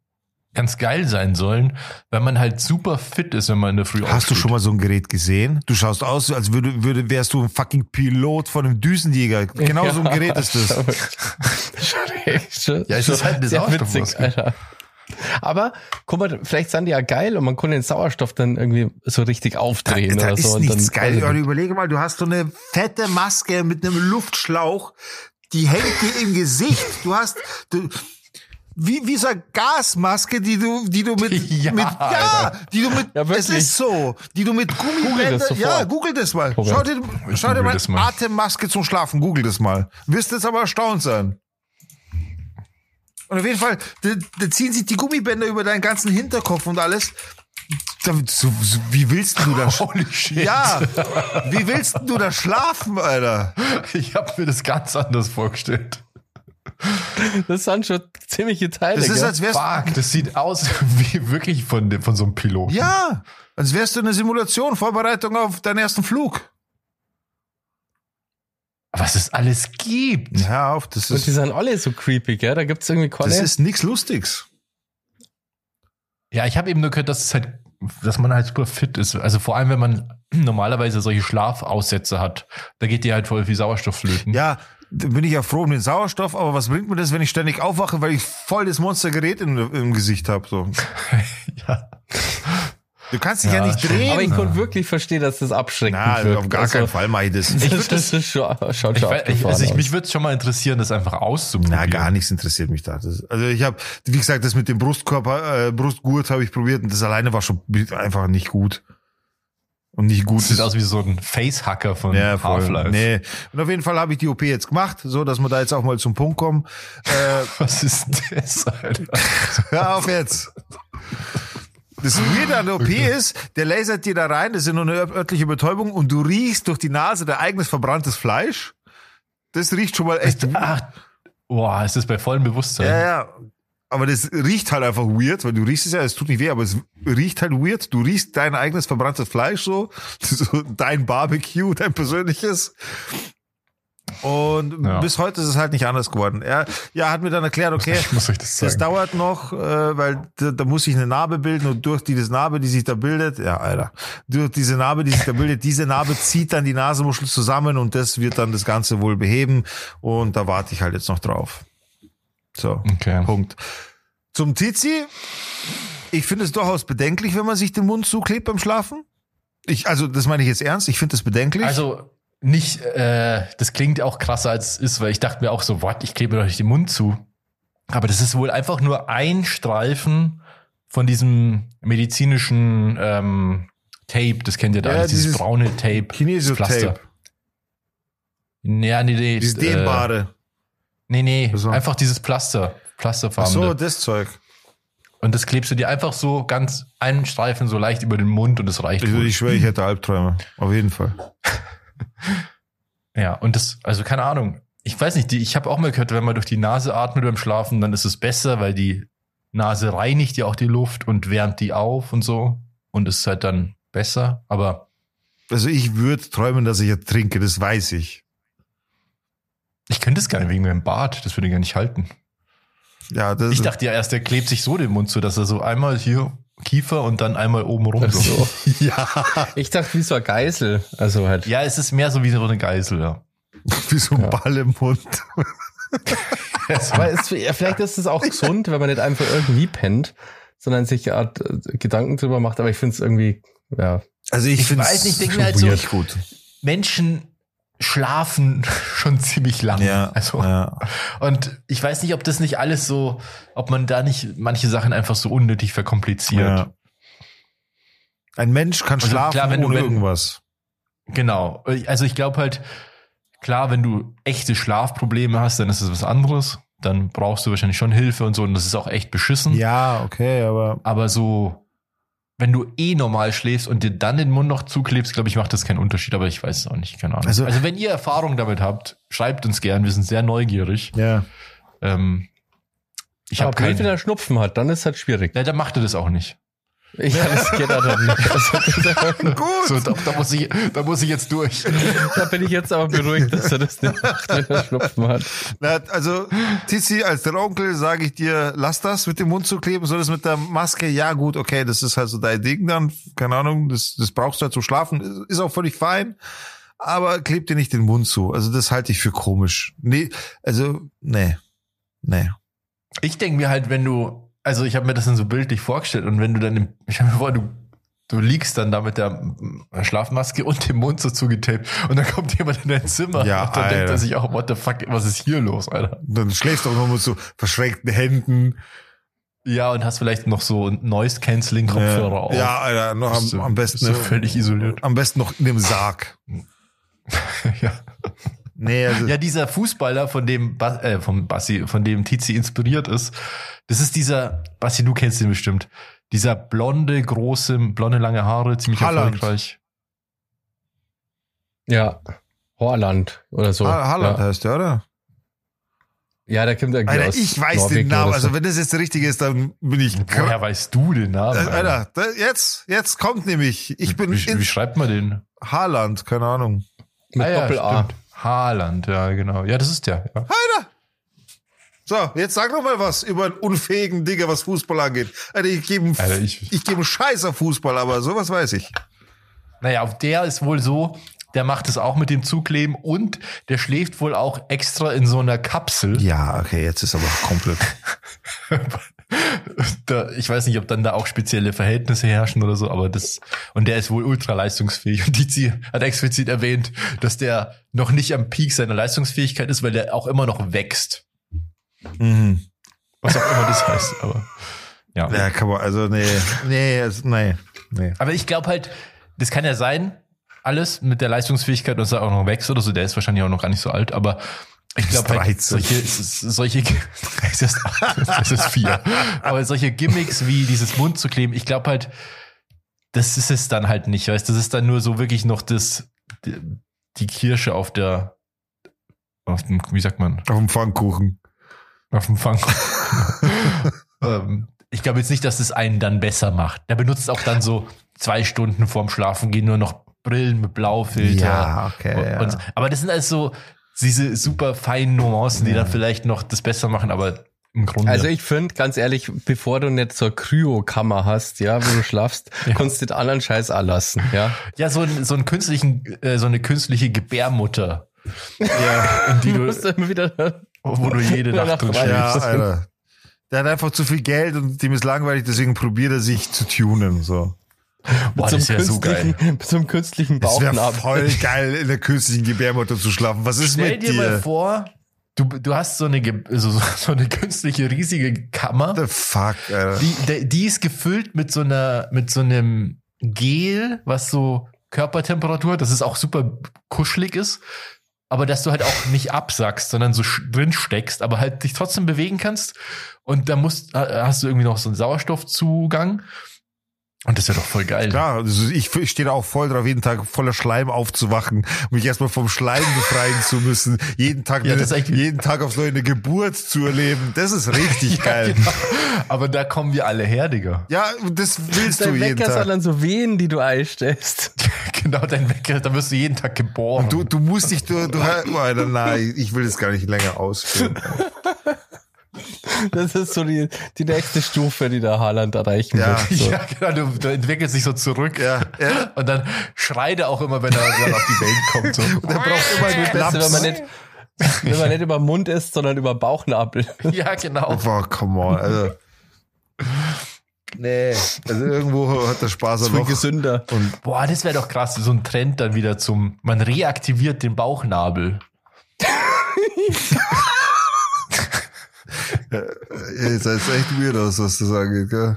ganz geil sein sollen, weil man halt super fit ist, wenn man in der Früh Hast du schon mal so ein Gerät gesehen? Du schaust aus, als würde, würde wärst du ein fucking Pilot von einem Düsenjäger. Genau so ein Gerät ist das. Ja, es ist halt eine Sauerstoffmaske. witzig, Alter. Aber guck mal, vielleicht sind die ja geil und man kann den Sauerstoff dann irgendwie so richtig aufdrehen da oder ist so. und nichts dann, geil. Also, überlege mal, du hast so eine fette Maske mit einem Luftschlauch, die hängt dir im Gesicht. Du hast, du, wie, wie so eine Gasmaske, die du, die du mit, Ja, mit, ja, Alter. die du mit, Ja, es ist so, die du mit sofort. ja, google das mal. Schau dir, Ich schau dir mal, mal. Atemmaske zum Schlafen, google das mal. Wirst jetzt aber erstaunt sein. Und auf jeden Fall, da, da ziehen sich die Gummibänder über deinen ganzen Hinterkopf und alles. Da, so, so, wie willst du da Holy shit. ja, wie willst du da schlafen, Alter? Ich habe mir das ganz anders vorgestellt. Das sind schon ziemliche Teile. Das ist, gell? als wärst Fuck, das sieht aus wie wirklich von, dem- von so einem Pilot. ja, als wärst du in einer Simulation, Vorbereitung auf deinen ersten Flug. Was es alles gibt. Ja, auf, das und die ist, sind alle so creepy, gell? Da gibt's irgendwie keine. das ist nichts Lustiges. Ja, ich habe eben nur gehört, dass es halt, dass man halt super fit ist. Also vor allem, wenn man normalerweise solche Schlafaussätze hat, da geht dir halt voll viel Sauerstoff flöten. Ja, da bin ich ja froh um den Sauerstoff, aber was bringt mir das, wenn ich ständig aufwache, weil ich voll das Monstergerät im, im Gesicht habe? So. ja. Du kannst dich ja, Ja, nicht drehen. aber ich konnte wirklich verstehen, dass das abschreckend Na, wird. auf gar Also, keinen Fall mache ich das. Ich würd das, das ist schon, schaut Ich, schon weiß- ich, abgefahren also ich, mich würde es schon mal interessieren, das einfach auszuprobieren. Na, gar nichts interessiert mich da. Das, also ich habe, wie gesagt, das mit dem Brustkörper, äh, Brustgurt habe ich probiert und das alleine war schon einfach nicht gut. Und nicht gut. Das sieht aus wie so ein Facehacker von ja. Half-Life. Nee. Und auf jeden Fall habe ich die OP jetzt gemacht, so dass wir da jetzt auch mal zum Punkt kommen. Äh, Was ist das, Alter? hör auf jetzt. Das Weirde an der OP ist, der lasert dir da rein, das ist ja nur eine örtliche Betäubung und du riechst durch die Nase dein eigenes verbranntes Fleisch. Das riecht schon mal echt. Ach, boah, ist das bei vollem Bewusstsein? Ja, ja. Aber das riecht halt einfach weird, weil du riechst es ja, es tut nicht weh, aber es riecht halt weird. Du riechst dein eigenes verbranntes Fleisch so, so dein Barbecue, dein persönliches. Und Ja. bis heute ist es halt nicht anders geworden. Er ja, hat mir dann erklärt, okay, das das sagen. dauert noch, äh, weil da, da muss sich eine Narbe bilden und durch diese Narbe, die sich da bildet, ja, Alter, durch diese Narbe, die sich da bildet, diese Narbe zieht dann die Nasenmuschel zusammen und das wird dann das Ganze wohl beheben und da warte ich halt jetzt noch drauf. So, Okay. Punkt. Zum Tizi, ich finde es durchaus bedenklich, wenn man sich den Mund zuklebt beim Schlafen. Ich, also, das meine ich jetzt ernst, ich finde das bedenklich. Also nicht, äh, das klingt auch krasser als es ist, weil ich dachte mir auch so, what, ich klebe mir doch nicht den Mund zu. Aber das ist wohl einfach nur ein Streifen von diesem medizinischen ähm, Tape, das kennt ihr da, Ja, alles, dieses, dieses braune Tape. Kinesiotape, Ja, nee, nee. dieses äh, dehnbare. Nee, nee, Ach so. einfach dieses Pflaster, Ach Pflasterfarbene. so, das Zeug. Und das klebst du dir einfach so ganz einen Streifen so leicht über den Mund und das reicht. Also, wohl. ich schwöre, ich hätte Albträume. Auf jeden Fall. Ja, und das, also keine Ahnung. Ich weiß nicht, die, ich habe auch mal gehört, wenn man durch die Nase atmet beim Schlafen, dann ist es besser, weil die Nase reinigt ja auch die Luft und wärmt die auf und so. Und es ist halt dann besser. Aber Also ich würde träumen, dass ich ertrinke, das weiß ich. ich könnte es gar nicht wegen meinem Bart. Das würde ich gar nicht halten. Ja, das Ich dachte ja erst, der klebt sich so den Mund zu, dass er so einmal hier Kiefer und dann einmal oben rum. So. So. ja, Ich dachte, wie so ein Geisel. Also halt. Ja, es ist mehr so wie so eine Geißel, ja. wie so ein Ja. Ball im Mund. Aber es, ja, vielleicht ist es auch gesund, wenn man nicht einfach irgendwie pennt, sondern sich eine Art äh, Gedanken drüber macht. Aber ich finde es irgendwie, ja. Also ich, Ich finde weiß nicht, ich denke mir halt so- gut. Menschen schlafen schon ziemlich lang. Ja, Also, ja. Und ich weiß nicht, ob das nicht alles so, ob man da nicht manche Sachen einfach so unnötig verkompliziert. ja. Ein Mensch kann Also schlafen klar, wenn du- ohne wenn- irgendwas. Genau. Also ich glaube halt, klar, wenn du echte Schlafprobleme hast, dann ist es was anderes. Dann brauchst du wahrscheinlich schon Hilfe und so. Und das ist auch echt beschissen. Ja, okay, aber Aber so, wenn du eh normal schläfst und dir dann den Mund noch zuklebst, glaube ich, macht das keinen Unterschied. Aber ich weiß es auch nicht, keine Ahnung. Also- Also, wenn ihr Erfahrung damit habt, schreibt uns gern. Wir sind sehr neugierig. ja. Ähm, ich habe blöd, wenn keine. er Schnupfen hat, dann ist halt schwierig. Ja, dann macht er das auch nicht. Ich halt nicht. Also, Gut. So, da, da, muss ich, da muss ich jetzt durch. da bin ich jetzt aber beruhigt, dass er das nicht macht, wenn er Schnupfen hat. Na, also, Tizi, als der Onkel sage ich dir, lass das mit dem Mund zu kleben, so das mit der Maske, ja gut, okay, das ist halt so dein Ding dann, keine Ahnung, das, das brauchst du halt zum Schlafen, ist auch völlig fein, aber kleb dir nicht den Mund zu, also das halte ich für komisch. Nee, also, nee, nee. Ich denke mir halt, wenn du, also ich habe mir das dann so bildlich vorgestellt und wenn du dann, im, ich habe mir vor, du, du liegst dann da mit der Schlafmaske und dem Mund so zugetaped und dann kommt jemand in dein Zimmer Ja, und dann denkt Alter. er sich auch, what the fuck, was ist hier los, Alter? Dann schläfst du auch noch mit so verschränkten Händen. Ja, und hast vielleicht noch so Noise-Canceling-Kopfhörer Ja, auf. ja Alter, noch am, am besten, du völlig isoliert. am besten noch in dem Sarg. ja. Nee, also, Ja, dieser Fußballer, von dem, Ba- äh, vom Bassi, von dem Tizi inspiriert ist, das ist dieser, Bassi, du kennst den bestimmt, dieser blonde, große, blonde, lange Haare, ziemlich Haaland. erfolgreich. Ja. Horland oder so. Ha- Haaland ja. heißt der, oder? ja, der kommt irgendwie Alter, aus ich weiß Norwegen den Namen, so. also wenn das jetzt der richtige ist, dann bin ich Woher weißt du den Namen? Äh, Alter, da, jetzt, jetzt kommt nämlich, ich bin wie, wie schreibt man den? Haaland, keine Ahnung. Mit Doppel-A. stimmt. Haaland, ja, genau. Ja, das ist der. Ja. So, jetzt sag noch mal was über einen unfähigen Digger, was Fußball angeht. Alter, ich gebe Alter, ich, ich- ich gebe Scheiß auf Fußball, aber sowas weiß ich. Naja, auf der ist wohl so, der macht es auch mit dem Zukleben und der schläft wohl auch extra in so einer Kapsel. Ja, okay, jetzt ist aber komplett. da, ich weiß nicht, ob dann da auch spezielle Verhältnisse herrschen oder so, aber das, und der ist wohl ultra leistungsfähig. Und Dizi hat explizit erwähnt, dass der noch nicht am Peak seiner Leistungsfähigkeit ist, weil der auch immer noch wächst. Mhm. Was auch immer das heißt, aber ja. Ja, kann man, also nee, nee, nee, nee. Aber ich glaube halt, das kann ja sein, alles mit der Leistungsfähigkeit, dass er auch noch wächst oder so, der ist wahrscheinlich auch noch gar nicht so alt, aber Ich glaube, halt solche, solche, es ist, es ist vier. Aber solche Gimmicks wie dieses Mund zu kleben, ich glaube halt, das ist es dann halt nicht, weißt, das ist dann nur so wirklich noch das, die, Kirsche auf der, auf dem, wie sagt man? Auf dem Pfannkuchen. Auf dem Pfannkuchen. ähm, ich glaube jetzt nicht, dass es einen dann besser macht. Der benutzt auch dann so zwei Stunden vorm Schlafen gehen nur noch Brillen mit Blaufilter. Ja, okay. Und, ja. Aber das sind also diese super feinen Nuancen, die ja. dann vielleicht noch das besser machen, aber im Grunde. Also ich finde, ganz ehrlich, bevor du nicht eine Kryokammer hast, ja, wo du schlafst, ja. kannst du den anderen Scheiß anlassen, ja. Ja, so, ein, so einen künstlichen, äh, so eine künstliche Gebärmutter. ja, in die du, du immer wieder, wo du jede Nacht drin schläfst. Ja, Alter. Der hat einfach zu viel Geld und dem ist langweilig, deswegen probiert er sich zu tunen, so. Boah, mit, so so mit so einem künstlichen Bauchnabel. Das voll geil, in der künstlichen Gebärmutter zu schlafen. Was ist Stell mit dir dir? mal vor, du, du hast so eine, so, so eine künstliche riesige Kammer. The fuck, Alter. Die, die ist gefüllt mit so einer, mit so einem Gel, was so Körpertemperatur, dass es auch super kuschelig ist. Aber dass du halt auch nicht absackst, sondern so drin steckst, aber halt dich trotzdem bewegen kannst. Und da musst, hast du irgendwie noch so einen Sauerstoffzugang. Und das ist ja doch voll geil. Klar, also ich, ich stehe da auch voll drauf, jeden Tag voller Schleim aufzuwachen, mich erstmal vom Schleim befreien zu müssen, jeden Tag, Ja, eine, jeden Tag aufs neue eine Geburt zu erleben. Das ist richtig Ja, geil. genau. Aber da kommen wir alle her, Digga. Ja, und das willst du Dein jeden Wecker Tag. sondern so Wehen, die du einstellst. genau, dein Wecker, da wirst du jeden Tag geboren. Und du, du musst dich, du, du, oh, Alter, nein, ich will das gar nicht länger ausführen. Das ist so die, die nächste Stufe, die der Haaland erreichen Ja. wird. So. ja, genau, du, du entwickelst dich so zurück. Ja, ja. Und dann schreit er auch immer, wenn er dann auf die Welt kommt. So. Der braucht immer einen Beste, wenn man nicht, wenn man nicht über den Mund isst, sondern über Bauchnabel. Ja, genau. Boah, come on, also. Nee, also irgendwo hat der Spaß viel Loch. gesünder. Und Boah, das wäre doch krass, so ein Trend dann wieder zum, man reaktiviert den Bauchnabel. ihr seid echt weird aus, was das angeht, gell?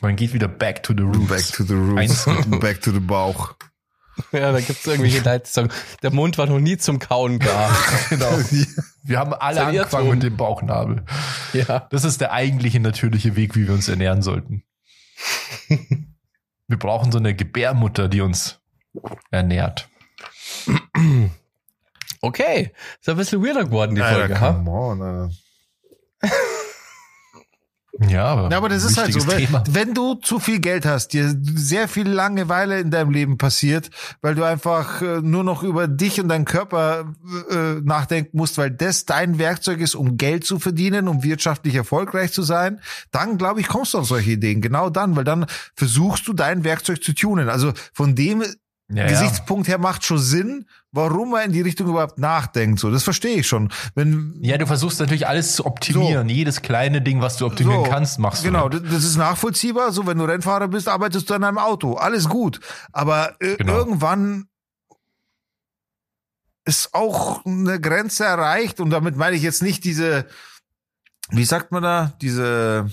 Man geht wieder back to the roots. Back to the roots. Back to the Bauch. Ja, da gibt's irgendwelche Leute, die sagen, der Mund war noch nie zum Kauen da. Genau. Wir haben alle angefangen mit dem Bauchnabel. Ja. Das ist der eigentliche natürliche Weg, wie wir uns ernähren sollten. Wir brauchen so eine Gebärmutter, die uns ernährt. Okay. Ist ein bisschen weirder geworden, die Alter, Folge, ha? come on, Alter. Ja, aber, Ja, aber das ist halt so, wenn, wenn du zu viel Geld hast, dir sehr viel Langeweile in deinem Leben passiert, weil du einfach äh, nur noch über dich und deinen Körper äh, nachdenken musst, weil das dein Werkzeug ist, um Geld zu verdienen, um wirtschaftlich erfolgreich zu sein, dann glaube ich, kommst du auf solche Ideen. Genau dann, weil dann versuchst du dein Werkzeug zu tunen. Also von dem Ja. Gesichtspunkt her macht schon Sinn, warum man in die Richtung überhaupt nachdenkt. So, das verstehe ich schon. Wenn Ja, du versuchst natürlich alles zu optimieren. Jedes kleine Ding, was du optimieren So, kannst, machst du. Genau, halt. das das ist nachvollziehbar. So, wenn du Rennfahrer bist, arbeitest du an einem Auto. Alles gut. Aber äh, Genau. irgendwann ist auch eine Grenze erreicht. Und damit meine ich jetzt nicht diese, wie sagt man da, diese,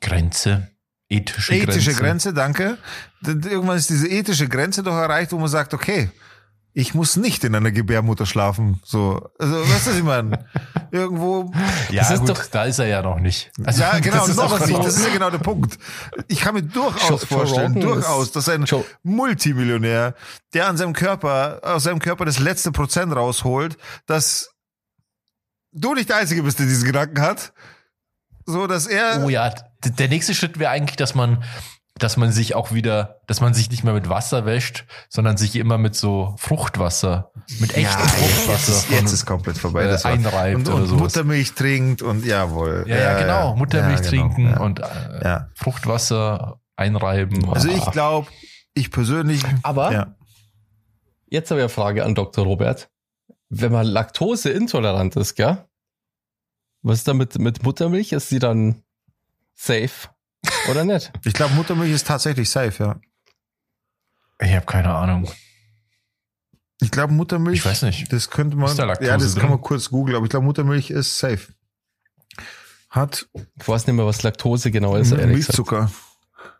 Grenze. Ethische, ethische Grenze. Grenze, danke. Irgendwann ist diese ethische Grenze doch erreicht, wo man sagt, okay, ich muss nicht in einer Gebärmutter schlafen. So, also, weißt du, was ich meine? Irgendwo Ja, Das ist gut, doch- da ist er ja noch nicht. Also, ja, genau, das ist noch nicht. so- Das ist ja genau der Punkt. Ich kann mir durchaus Joe- Joe vorstellen, durchaus, dass ein Joe- Multimillionär, der an seinem Körper, aus seinem Körper das letzte Prozent rausholt, dass du nicht der Einzige bist, der diesen Gedanken hat. So, dass er, Oh ja, der nächste Schritt wäre eigentlich, dass man, dass man sich auch wieder, dass man sich nicht mehr mit Wasser wäscht, sondern sich immer mit so Fruchtwasser, mit echtem jetzt, Fruchtwasser ist, jetzt ist komplett vorbei. äh, Das einreibt und, oder und sowas. Muttermilch trinkt und jawohl. ja, ja, genau. Muttermilch Ja, genau, trinken ja. und äh, Ja. Fruchtwasser einreiben. Also ich glaube, ich persönlich, Aber ja. jetzt habe ich eine Frage an Dr. Robert. Wenn man laktoseintolerant ist, gell? Was ist da mit, mit Muttermilch? Ist sie dann safe oder nicht? ich glaube, Muttermilch ist tatsächlich safe, ja. ich habe keine Ahnung. Ich glaube, Muttermilch. Ich weiß nicht. Das könnte man. Ist da ja, das kann drin? man kurz googeln, aber ich glaube, Muttermilch ist safe. Hat Ich weiß nicht mehr, was Laktose genau ist. Milchzucker.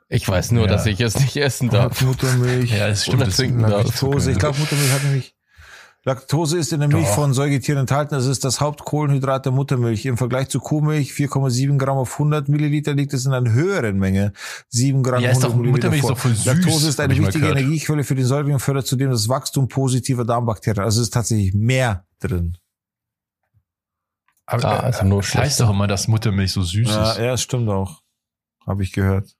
Ich weiß nur, Ja. dass ich es nicht essen darf. Muttermilch. Ja, das stimmt. Das trinken darf. Laktose. Ich glaube, Muttermilch hat nämlich. Laktose ist in der Milch Doch. von Säugetieren enthalten. Das ist das Hauptkohlenhydrat der Muttermilch. Im Vergleich zu Kuhmilch 4,7 Gramm auf 100 Milliliter liegt es in einer höheren Menge. 7 Gramm Ja, ist 100 doch- Milliliter Muttermilch ist vor. doch voll süß, Laktose ist eine wichtige. Energiequelle für den Säugling und fördert zudem das Wachstum positiver Darmbakterien. Also es ist tatsächlich mehr drin. Aber, Ah, also nur das heißt doch immer, dass Muttermilch so süß Ja, ist. ja, das stimmt auch. Habe ich gehört.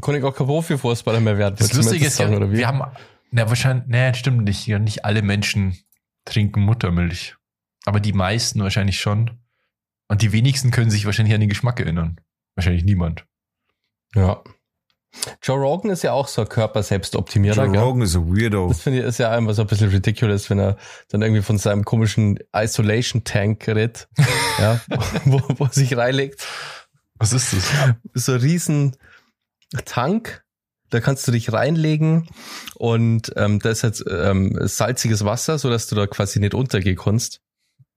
Kann ich auch kein Profifußballer mehr werden. Das Lustige das ist ja, wir haben, na wahrscheinlich, nee, stimmt nicht. Ja, nicht alle Menschen trinken Muttermilch. Aber die meisten wahrscheinlich schon. Und die wenigsten können sich wahrscheinlich an den Geschmack erinnern. Wahrscheinlich niemand. Ja. Joe Rogan ist ja auch so ein Körper-Selbstoptimierer. Joe? Rogan ist ein Weirdo. Das finde ich ist ja einfach so ein bisschen ridiculous, wenn er dann irgendwie von seinem komischen Isolation Tank redet, ja, wo, wo er sich reinlegt. Was ist das? So ein riesen Tank, da kannst du dich reinlegen und ähm, da ist jetzt ähm, salziges Wasser, so dass du da quasi nicht untergehen kannst.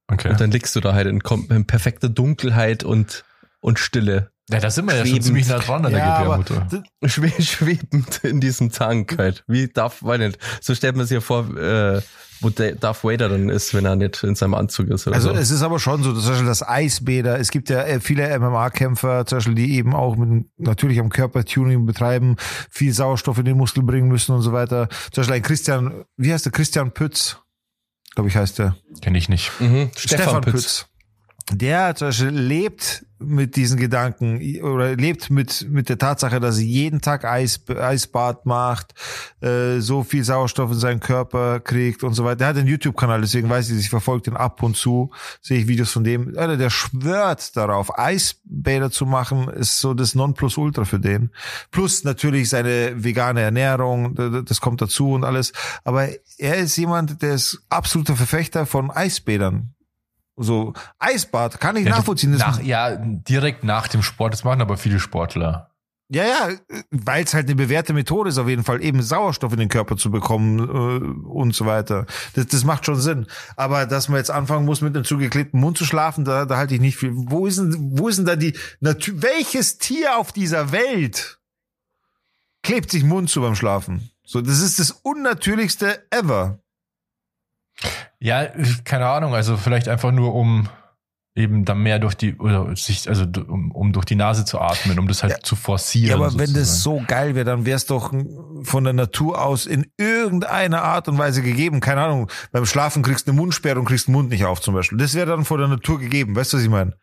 Okay. Und dann liegst du da halt in, in perfekter Dunkelheit und, und Stille. Ja, da sind wir ja schon Schwebend. ziemlich nah dran an der Ja, Gebärmutter. Schwe schwebend in diesem Tank halt. Wie Darth, weiß nicht, so stellt man sich ja vor, äh, wo der Darth Vader dann ist, wenn er nicht in seinem Anzug ist oder Also so. es ist aber schon so, zum Beispiel das Eisbäder, es gibt ja äh, viele MMA-Kämpfer, zum Beispiel, die eben auch mit, natürlich am Körpertuning betreiben, viel Sauerstoff in den Muskel bringen müssen und so weiter. Zum Beispiel ein Christian, wie heißt der? Christian Pütz, glaube ich heißt der. Kenne ich nicht. Mhm. Stefan, Pütz. Der zum Beispiel lebt mit diesen Gedanken oder lebt mit, mit der Tatsache, dass er jeden Tag Eis, Eisbad macht, äh, so viel Sauerstoff in seinen Körper kriegt und so weiter. Der hat einen YouTube-Kanal, deswegen weiß ich, ich verfolge den ab und zu, sehe ich Videos von dem. Alter, der schwört darauf, Eisbäder zu machen, ist so das Nonplusultra für den. Plus natürlich seine vegane Ernährung, das kommt dazu und alles. Aber er ist jemand, der ist absoluter Verfechter von Eisbädern. So, Eisbad, kann ich Ja, nachvollziehen. Nach, ja, direkt nach dem Sport. Das machen aber viele Sportler. ja, ja, weil es halt eine bewährte Methode ist, auf jeden Fall eben Sauerstoff in den Körper zu bekommen äh, und so weiter. Das, das macht schon Sinn. Aber dass man jetzt anfangen muss, mit einem zugeklebten Mund zu schlafen, da, da halte ich nicht viel. Wo ist denn, wo ist denn da die Natur? Welches Tier auf dieser Welt klebt sich Mund zu beim Schlafen? So, das ist das unnatürlichste ever. Ja, keine Ahnung. Also vielleicht einfach nur, um eben dann mehr durch die, oder sich, also um, um durch die Nase zu atmen, um das halt Ja. zu forcieren. Ja, aber wenn sozusagen. das so geil wäre, dann wäre es doch von der Natur aus in irgendeiner Art und Weise gegeben. Keine Ahnung, beim Schlafen kriegst du eine Mundsperre und kriegst den Mund nicht auf zum Beispiel. Das wäre dann von der Natur gegeben. Weißt du, was ich meine?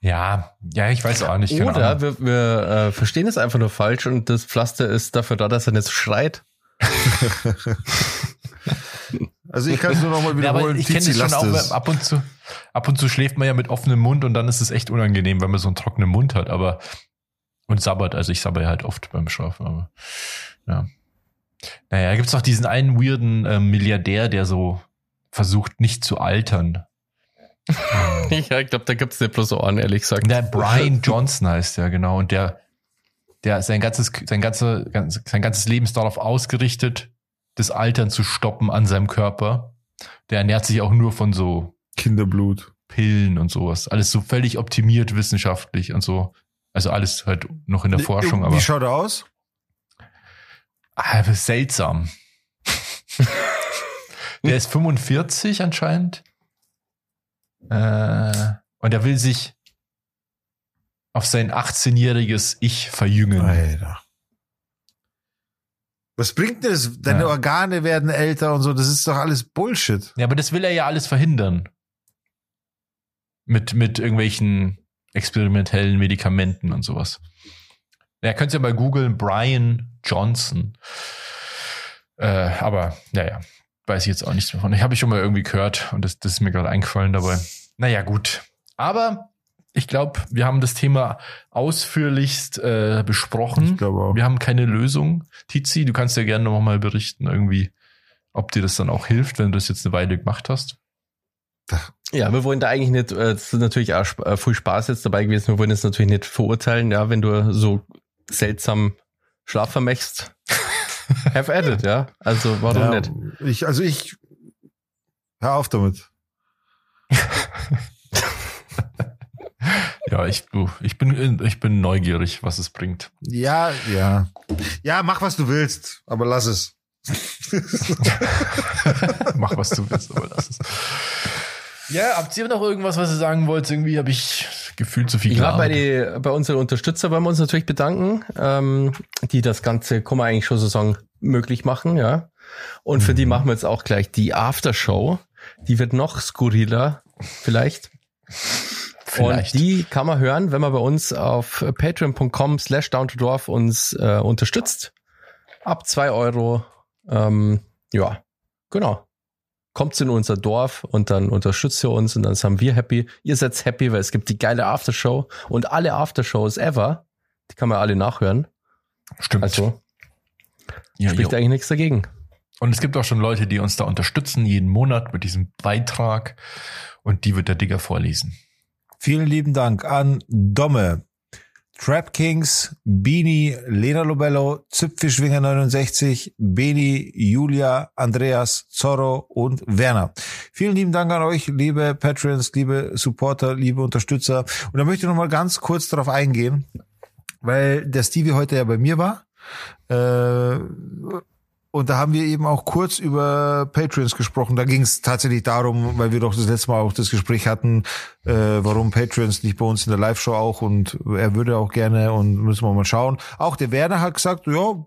Ja, ja, ich weiß auch nicht. Oder Ahnung. wir, wir äh, verstehen es einfach nur falsch und das Pflaster ist dafür da, dass er nicht schreit. Also ich kann es nur nochmal Ja, wiederholen. ich kenne das schon auch, ab und zu, ab und zu schläft man ja mit offenem Mund und dann ist es echt unangenehm, wenn man so einen trockenen Mund hat, aber, und sabbert, also ich sabber ja halt oft beim Schlafen, aber, ja. Naja, gibt's noch diesen einen weirden ähm, Milliardär, der so versucht, nicht zu altern. Ja, ich glaube, da gibt's nicht bloß Ohren, ehrlich gesagt. Der Brian Johnson heißt der, genau, und der, der sein ganzes, sein ganze, ganz, sein ganzes Leben ist darauf ausgerichtet, das Altern zu stoppen an seinem Körper. Der ernährt sich auch nur von so Kinderblut. Pillen und sowas. Alles so völlig optimiert wissenschaftlich und so. Also alles halt noch in der Forschung, aber Wie schaut er aus? ah, seltsam. der ist 45 anscheinend. Äh, und er will sich auf sein 18-jähriges Ich verjüngen. Alter. Was bringt denn das? Deine Ja. Organe werden älter und so. Das ist doch alles Bullshit. Ja, aber das will er ja alles verhindern. Mit, mit irgendwelchen experimentellen Medikamenten und sowas. Ja, könnt ihr mal googeln, Brian Johnson. Äh, aber, naja, weiß ich jetzt auch nichts mehr von. Ich habe ich schon mal irgendwie gehört und das, das ist mir gerade eingefallen dabei. Naja, gut. Aber ich glaube, wir haben das Thema ausführlichst äh, besprochen. Ich glaube auch. Wir haben keine Lösung. Tizi, du kannst ja gerne noch mal berichten, irgendwie, ob dir das dann auch hilft, wenn du das jetzt eine Weile gemacht hast. Ja, wir wollen da eigentlich nicht, äh, es ist natürlich auch äh, viel Spaß jetzt dabei gewesen, wir wollen jetzt natürlich nicht verurteilen, ja, wenn du so seltsam Schlaf vermächst. Have at it, ja. Also warum ja, nicht? Ich, also ich, hör auf damit. Ja, ich, du, ich, bin, ich bin neugierig, was es bringt. Ja, ja. Ja, mach, was du willst, aber lass es. mach, was du willst, aber lass es. Ja, habt ihr noch irgendwas, was ihr sagen wollt? Irgendwie habe ich gefühlt zu viel Ja, bei, die, bei unseren Unterstützer wollen wir uns natürlich bedanken, ähm, die das Ganze, kann man eigentlich schon so sagen, möglich machen, ja. Und mhm. für die mhm. machen wir jetzt auch gleich die Aftershow. Die wird noch skurriler, vielleicht. Vielleicht. Und die kann man hören, wenn man bei uns auf patreon.com slash down to dorf uns äh, unterstützt. Ab zwei Euro. Ähm, ja, genau kommt in unser Dorf und dann unterstützt ihr uns und dann sind wir happy. Ihr seid happy, weil es gibt die geile Aftershow und alle Aftershows ever, die kann man alle nachhören. Stimmt. Also ja, spricht jo. eigentlich nichts dagegen. Und es gibt auch schon Leute, die uns da unterstützen, jeden Monat mit diesem Beitrag. Und die wird der Digger vorlesen. Vielen lieben Dank an Domme, Trap Kings, Bini, Lena Lobello, Zipfischwinger 69, Beni, Julia, Andreas, Zorro und Werner. Vielen lieben Dank an euch, liebe Patrons, liebe Supporter, liebe Unterstützer. Und da möchte ich noch mal ganz kurz darauf eingehen, weil der Stevie heute ja bei mir war. Äh, und da haben wir eben auch kurz über Patreons gesprochen. Da ging es tatsächlich darum, weil wir doch das letzte Mal auch das Gespräch hatten, äh, warum Patreons nicht bei uns in der Live-Show auch und er würde auch gerne und müssen wir mal schauen. Auch der Werner hat gesagt, ja,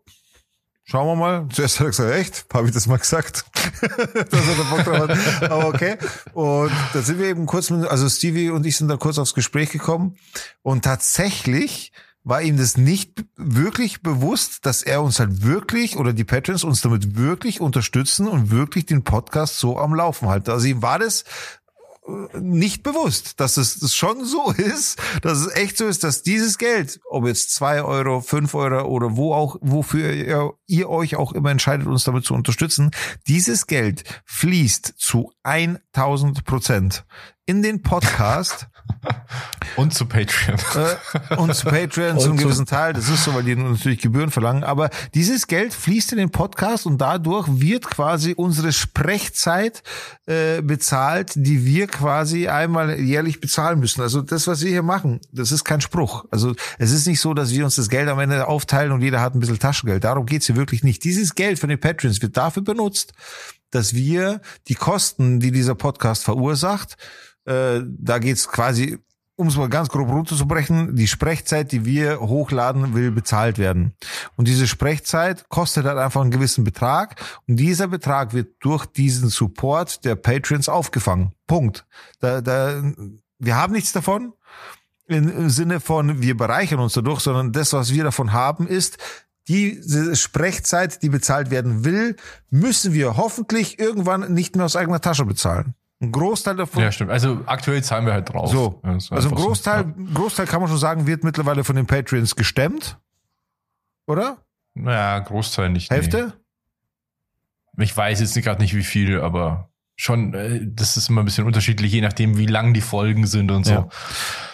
schauen wir mal. Zuerst hat er gesagt, echt? Habe ich das mal gesagt? Dass er Bock drauf. Aber okay. Und da sind wir eben kurz, mit, also Stevie und ich sind da kurz aufs Gespräch gekommen und tatsächlich war ihm das nicht wirklich bewusst, dass er uns halt wirklich oder die Patrons uns damit wirklich unterstützen und wirklich den Podcast so am Laufen halten. Also ihm war das äh, nicht bewusst, dass es schon so ist, dass es echt so ist, dass dieses Geld, ob jetzt zwei Euro, fünf Euro oder wo auch, wofür ihr, ihr euch auch immer entscheidet, uns damit zu unterstützen, dieses Geld fließt zu 1000 Prozent in den Podcast und zu Patreon. Äh, und zu Patreon zu einem gewissen Teil. Das ist so, weil die natürlich Gebühren verlangen. Aber dieses Geld fließt in den Podcast und dadurch wird quasi unsere Sprechzeit äh, bezahlt, die wir quasi einmal jährlich bezahlen müssen. Also das, was wir hier machen, das ist kein Spruch. Also es ist nicht so, dass wir uns das Geld am Ende aufteilen und jeder hat ein bisschen Taschengeld. Darum geht's hier wirklich nicht. Dieses Geld von den Patrons wird dafür benutzt, dass wir die Kosten, die dieser Podcast verursacht, äh, da geht's quasi, um es mal ganz grob runterzubrechen, die Sprechzeit, die wir hochladen, will bezahlt werden. Und diese Sprechzeit kostet halt einfach einen gewissen Betrag. Und dieser Betrag wird durch diesen Support der Patrons aufgefangen. Punkt. Da, da, wir haben nichts davon im Sinne von, wir bereichern uns dadurch, sondern das, was wir davon haben, ist, diese Sprechzeit, die bezahlt werden will, müssen wir hoffentlich irgendwann nicht mehr aus eigener Tasche bezahlen. Ein Großteil davon. Ja, stimmt. Also aktuell zahlen wir halt drauf. So. also ein Großteil, so. Großteil kann man schon sagen, wird mittlerweile von den Patreons gestemmt. Oder? Naja, Großteil nicht. Hälfte? Nee. Ich weiß jetzt gerade nicht wie viel, aber schon, äh, das ist immer ein bisschen unterschiedlich, je nachdem, wie lang die Folgen sind und so. Ja.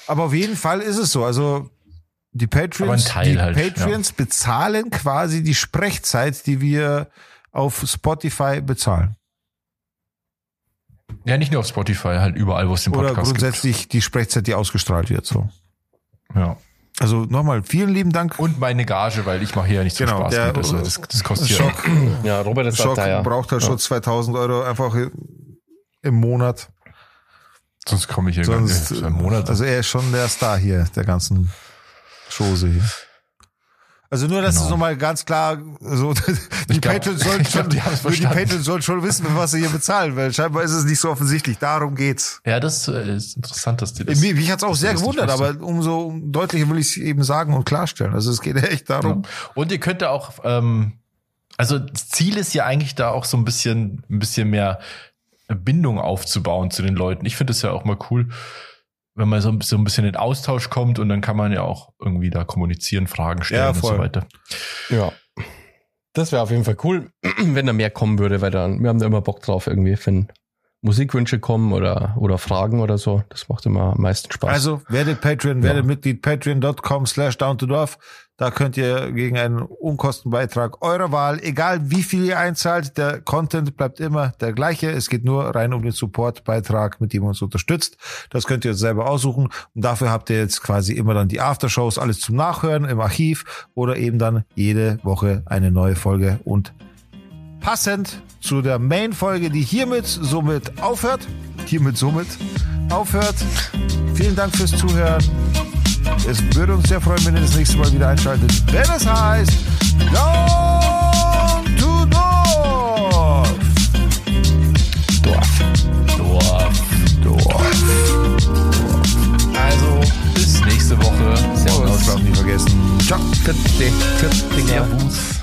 Aber auf jeden Fall ist es so. Also die Patreons, die halt, Patreons ja. bezahlen quasi die Sprechzeit, die wir auf Spotify bezahlen. Ja, nicht nur auf Spotify, halt überall, wo es den Podcast Oder grundsätzlich gibt. die Sprechzeit, die ausgestrahlt wird, so. Ja. Also nochmal, vielen lieben Dank. Und meine Gage, weil ich mache hier ja nicht so genau, Spaß der, mit. Also das, das kostet Schock, ja. Robert ist Schock da, braucht halt ja. schon 2000 Euro einfach im Monat. Sonst komme ich hier Sonst, gar nicht. Im Monat. Also er ist schon der Star hier, der ganzen Chose hier. Also nur, dass genau. es nochmal ganz klar, so, die glaub, Patrons sollen schon, glaub, die, die Patrons sollen schon wissen, was sie hier bezahlen, weil scheinbar ist es nicht so offensichtlich. Darum geht's. Ja, das äh, ist interessant, dass die das. Mich, mich hat's auch sehr gewundert, aber umso deutlicher will ich es eben sagen und klarstellen. Also es geht echt darum. Ja. Und ihr könnt da auch, ähm, also das Ziel ist ja eigentlich da auch so ein bisschen, ein bisschen mehr Bindung aufzubauen zu den Leuten. Ich finde das ja auch mal cool wenn man so, ein bisschen in Austausch kommt und dann kann man ja auch irgendwie da kommunizieren, Fragen stellen ja, und so weiter. Ja. Das wäre auf jeden Fall cool, wenn da mehr kommen würde, weil dann, wir haben da immer Bock drauf irgendwie, wenn Musikwünsche kommen oder, oder Fragen oder so. Das macht immer am meisten Spaß. Also werdet Patreon, werdet Mitglied patreon.com slash down to dorf. Da könnt ihr gegen einen Unkostenbeitrag eurer Wahl, egal wie viel ihr einzahlt, der Content bleibt immer der gleiche. Es geht nur rein um den Supportbeitrag, mit dem ihr uns unterstützt. Das könnt ihr selber aussuchen. Und dafür habt ihr jetzt quasi immer dann die Aftershows, alles zum Nachhören im Archiv oder eben dann jede Woche eine neue Folge und passend zu der Main-Folge, die hiermit somit aufhört. Hiermit somit aufhört. Vielen Dank fürs Zuhören. Es würde uns sehr freuen, wenn ihr das nächste Mal wieder einschaltet, wenn es heißt Down to Dorf. Dorf. Dorf. Dorf. Also, bis nächste Woche. Servus. Servus. nie vergessen. Ciao. Servus.